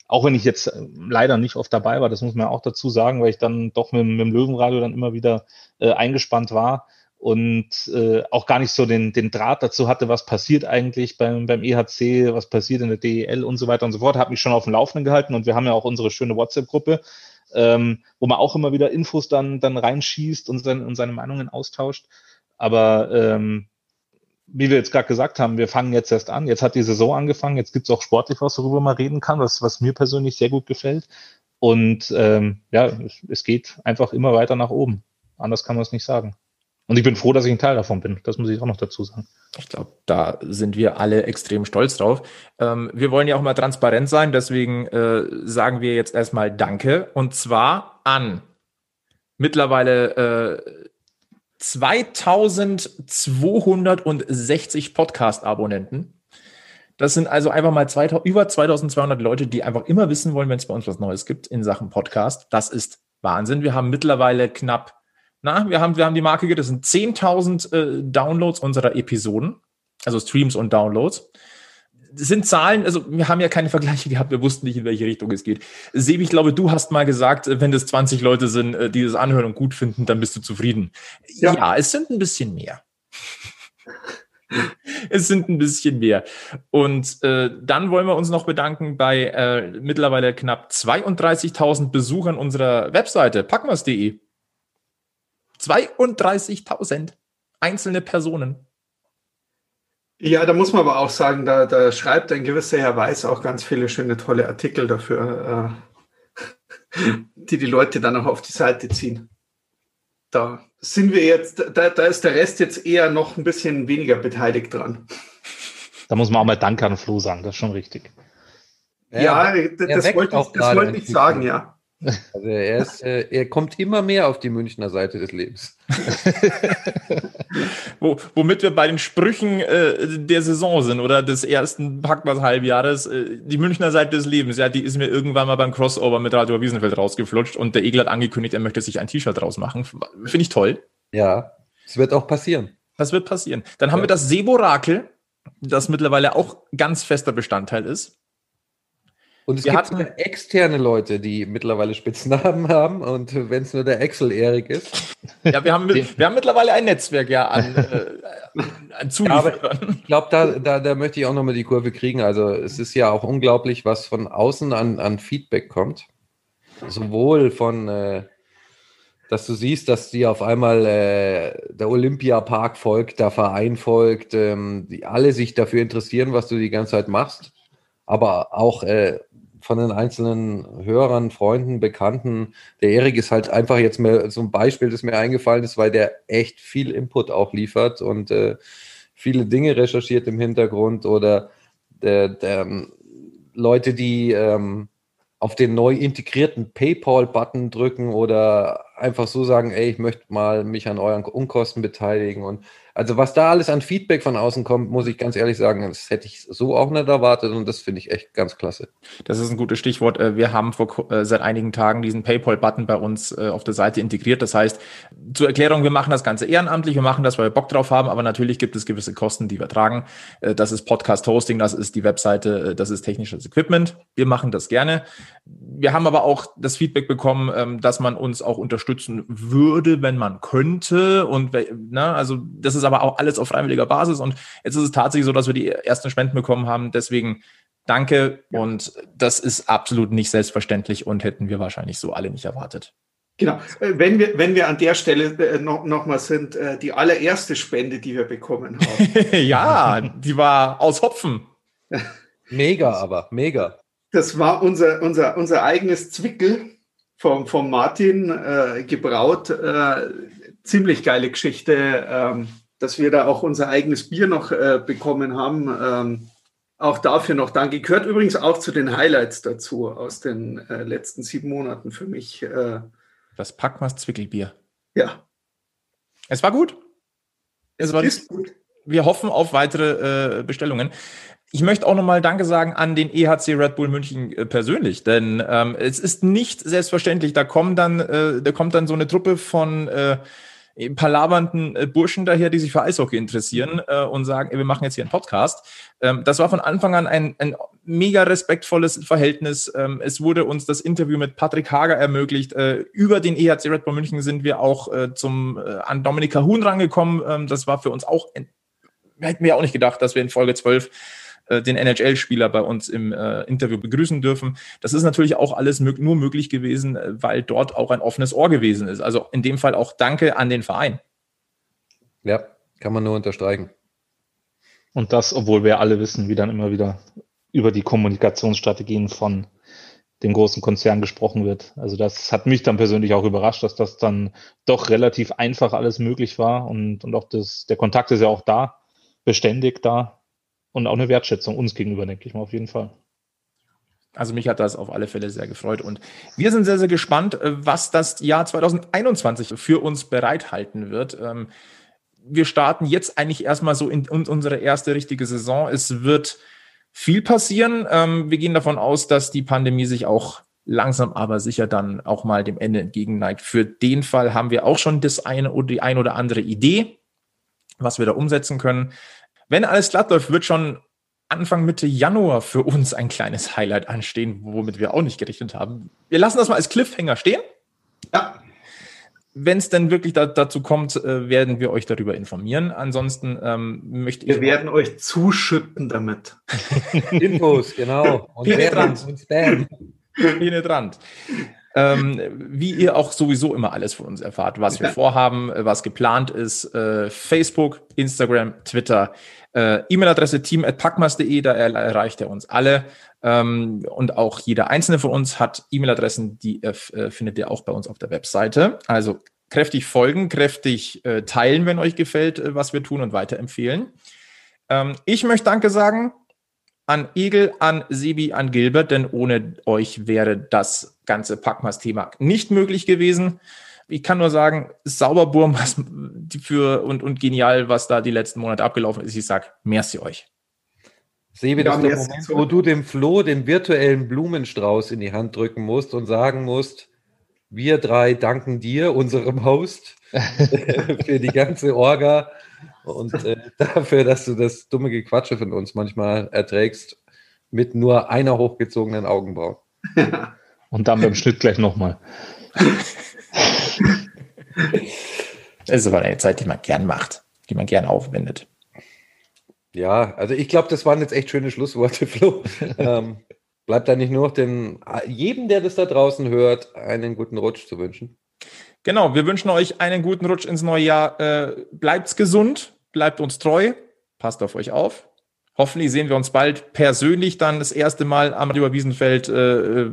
auch wenn ich jetzt äh, leider nicht oft dabei war, das muss man auch dazu sagen, weil ich dann doch mit, mit dem Löwenradio dann immer wieder äh, eingespannt war und äh, auch gar nicht so den, den Draht dazu hatte, was passiert eigentlich beim, beim EHC, was passiert in der DEL und so weiter und so fort, habe mich schon auf dem Laufenden gehalten und wir haben ja auch unsere schöne WhatsApp-Gruppe, ähm, wo man auch immer wieder Infos dann, dann reinschießt und, sein, und seine Meinungen austauscht. Aber ähm, wie wir jetzt gerade gesagt haben, wir fangen jetzt erst an. Jetzt hat die Saison angefangen. Jetzt gibt es auch sportlich was, worüber man reden kann, was, was mir persönlich sehr gut gefällt. Und ähm, ja, es, geht einfach immer weiter nach oben. Anders kann man es nicht sagen. Und ich bin froh, dass ich ein Teil davon bin. Das muss ich auch noch dazu sagen. Ich glaube, da sind wir alle extrem stolz drauf. Ähm, wir wollen ja auch mal transparent sein, deswegen äh, sagen wir jetzt erstmal Danke. Und zwar an mittlerweile äh, 2260 Podcast-Abonnenten. Das sind also einfach mal 2000, über 2200 Leute, die einfach immer wissen wollen, wenn es bei uns was Neues gibt in Sachen Podcast. Das ist Wahnsinn. Wir haben mittlerweile knapp, na, wir haben, wir haben die Marke gerissen, 10.000 äh, Downloads unserer Episoden, also Streams und Downloads sind Zahlen, also wir haben ja keine Vergleiche gehabt, wir wussten nicht, in welche Richtung es geht. Sebi, ich glaube, du hast mal gesagt, wenn das 20 Leute sind, äh, die das anhören und gut finden, dann bist du zufrieden. Ja, ja es sind ein bisschen mehr. es sind ein bisschen mehr. Und äh, dann wollen wir uns noch bedanken bei äh, mittlerweile knapp 32.000 Besuchern unserer Webseite packmas.de. 32.000 einzelne Personen. Ja, da muss man aber auch sagen, da, da schreibt ein gewisser Herr Weiß auch ganz viele schöne, tolle Artikel dafür, äh, die die Leute dann auch auf die Seite ziehen. Da sind wir jetzt, da, da ist der Rest jetzt eher noch ein bisschen weniger beteiligt dran. Da muss man auch mal Danke an Flo sagen, das ist schon richtig. Ja, ja das, wollte ich, das wollte ich sagen, ja. Also er, ist, äh, er kommt immer mehr auf die Münchner Seite des Lebens. Wo, womit wir bei den Sprüchen äh, der Saison sind oder des ersten Packmas-Halbjahres. Äh, die Münchner Seite des Lebens, ja, die ist mir irgendwann mal beim Crossover mit Radio Wiesenfeld rausgeflutscht und der Egel hat angekündigt, er möchte sich ein T-Shirt draus machen. Finde ich toll. Ja, es wird auch passieren. Das wird passieren. Dann haben ja. wir das Seborakel, das mittlerweile auch ganz fester Bestandteil ist. Und es Wir gibt hatten- externe Leute, die mittlerweile Spitznamen haben. Und wenn es nur der Excel-Erik ist. Ja, wir haben, wir haben mittlerweile ein Netzwerk ja an, äh, an Zulieferern. Ich glaube, da, da, da möchte ich auch nochmal die Kurve kriegen. Also es ist ja auch unglaublich, was von außen an, an Feedback kommt. Sowohl von, äh, dass du siehst, dass die auf einmal äh, der Olympiapark folgt, der Verein folgt, ähm, die alle sich dafür interessieren, was du die ganze Zeit machst. Aber auch äh, von den einzelnen Hörern, Freunden, Bekannten. Der Erik ist halt einfach jetzt mal so ein Beispiel, das mir eingefallen ist, weil der echt viel Input auch liefert und äh, viele Dinge recherchiert im Hintergrund oder der, der, ähm, Leute, die ähm, auf den neu integrierten PayPal-Button drücken oder einfach so sagen, ey, ich möchte mal mich an euren Unkosten beteiligen. Und also was da alles an Feedback von außen kommt, muss ich ganz ehrlich sagen, das hätte ich so auch nicht erwartet und das finde ich echt ganz klasse. Das ist ein gutes Stichwort. Äh, Wir haben vor, äh, seit einigen Tagen diesen PayPal-Button bei uns äh, auf der Seite integriert. Das heißt, zur Erklärung, wir machen das Ganze ehrenamtlich, wir machen das, weil wir Bock drauf haben, aber natürlich gibt es gewisse Kosten, die wir tragen. Das ist Podcast-Hosting, das ist die Webseite, das ist technisches Equipment. Wir machen das gerne. Wir haben aber auch das Feedback bekommen, ähm, dass man uns auch unterstützen würde, wenn man könnte. Und na, also das ist aber auch alles auf freiwilliger Basis. Und jetzt ist es tatsächlich so, dass wir die ersten Spenden bekommen haben. Deswegen danke. Und das ist absolut nicht selbstverständlich und hätten wir wahrscheinlich so alle nicht erwartet. Genau. Äh, Wenn wir, wenn wir an der Stelle äh, noch, noch mal sind, äh, die allererste Spende, die wir bekommen haben, ja, die war aus Hopfen. Mega, aber mega. das war unser, unser, unser eigenes Zwickel vom, vom Martin äh, gebraut. Äh, ziemlich geile Geschichte, ähm, dass wir da auch unser eigenes Bier noch äh, bekommen haben. Ähm, auch dafür noch danke. Gehört übrigens auch zu den Highlights dazu aus den äh, letzten sieben Monaten für mich. Äh, Das Packmas Zwickelbier. ja, Es war gut. Es war ist gut. wir hoffen auf weitere äh, Bestellungen. Ich möchte auch nochmal Danke sagen an den EHC Red Bull München äh, persönlich, denn ähm, es ist nicht selbstverständlich. Da kommen dann, äh, da kommt dann so eine Truppe von palabernden äh, Burschen daher, die sich für Eishockey interessieren äh, und sagen, ey, wir machen jetzt hier einen Podcast. Ähm, das war von Anfang an ein, ein mega respektvolles Verhältnis. Ähm, es wurde uns das Interview mit Patrick Hager ermöglicht. Äh, über den EHC Red Bull München sind wir auch äh, zum äh, an Dominika Huhn rangekommen. Ähm, das war für uns auch ein hätten wir auch nicht gedacht, dass wir in Folge 12 äh, den NHL-Spieler bei uns im äh, Interview begrüßen dürfen. Das ist natürlich auch alles mög nur möglich gewesen, äh, weil dort auch ein offenes Ohr gewesen ist. Also in dem Fall auch Danke an den Verein. Ja, kann man nur unterstreichen. Und das, obwohl wir alle wissen, wie dann immer wieder über die Kommunikationsstrategien von dem großen Konzern gesprochen wird. Also das hat mich dann persönlich auch überrascht, dass das dann doch relativ einfach alles möglich war und, und auch das, der Kontakt ist ja auch da, beständig da und auch eine Wertschätzung uns gegenüber, denke ich mal auf jeden Fall. Also mich hat das auf alle Fälle sehr gefreut und wir sind sehr, sehr gespannt, äh, was das Jahr 2021 für uns bereithalten wird. Ähm, Wir starten jetzt eigentlich erstmal so in unsere erste richtige Saison. Es wird viel passieren. Ähm, Wir gehen davon aus, dass die Pandemie sich auch langsam aber sicher dann auch mal dem Ende entgegenneigt. Für den Fall haben wir auch schon das eine oder die ein oder andere Idee, was wir da umsetzen können. Wenn alles glatt läuft, wird schon Anfang Mitte Januar für uns ein kleines Highlight anstehen, womit wir auch nicht gerechnet haben. Wir lassen das mal als Cliffhanger stehen. Ja, Wenn es denn wirklich da, dazu kommt, äh, werden wir euch darüber informieren. Ansonsten ähm, möchte ich wir werden euch zuschütten damit. Infos, genau. Und Penetrant. Und Spam. penetrant. Ähm, wie ihr auch sowieso immer alles von uns erfahrt, was wir vorhaben, äh, was geplant ist, äh, Facebook, Instagram, Twitter, äh, E-Mail-Adresse team.packmas.de, da er erreicht er uns alle. Ähm, und auch jeder einzelne von uns hat E-Mail-Adressen, die äh, findet ihr auch bei uns auf der Webseite. Also kräftig folgen, kräftig äh, teilen, wenn euch gefällt, äh, was wir tun und weiterempfehlen. Ähm, ich möchte Danke sagen an Egel, an Sebi, an Gilbert, denn ohne euch wäre das ganze Packmas-Thema nicht möglich gewesen. Ich kann nur sagen, Sauberburm was für und, und genial, was da die letzten Monate abgelaufen ist. Ich sag, merci euch. Sebi, das Ja, ist der Moment, wo du dem Flo den virtuellen Blumenstrauß in die Hand drücken musst und sagen musst, wir drei danken dir, unserem Host, für die ganze Orga und äh, dafür, dass du das dumme Gequatsche von uns manchmal erträgst. mit nur einer hochgezogenen Augenbraue. Und dann beim Schnitt gleich nochmal. Das ist aber eine Zeit, die man gern macht, die man gern aufwendet. Ja, also ich glaube, das waren jetzt echt schöne Schlussworte, Flo. ähm, bleibt da nicht nur noch den, jedem, der das da draußen hört, einen guten Rutsch zu wünschen. Genau, wir wünschen euch einen guten Rutsch ins neue Jahr. Äh, bleibt's gesund, bleibt uns treu, passt auf euch auf. Hoffentlich sehen wir uns bald persönlich dann das erste Mal am Radio Wiesenfeld äh, äh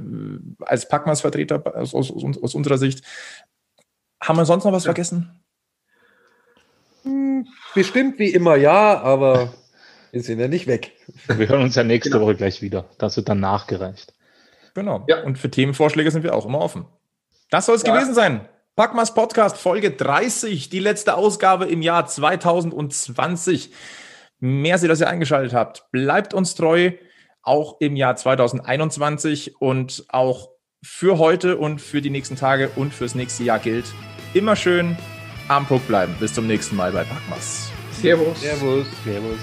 als Packmas-Vertreter aus, aus, aus, unserer Sicht. Haben wir sonst noch was vergessen? Hm, bestimmt wie immer ja, aber wir sind ja nicht weg. Wir hören uns ja nächste genau. Woche gleich wieder. Das wird dann nachgereicht. Genau. Ja. Und für Themenvorschläge sind wir auch immer offen. Das soll es ja. gewesen sein. Packmas Podcast Folge 30, die letzte Ausgabe im Jahr 2020. Merci, dass ihr eingeschaltet habt. Bleibt uns treu, auch im Jahr 2021 und auch für heute und für die nächsten Tage und fürs nächste Jahr gilt. Immer schön am Puck bleiben. Bis zum nächsten Mal bei Packmas. Servus. Servus. Servus.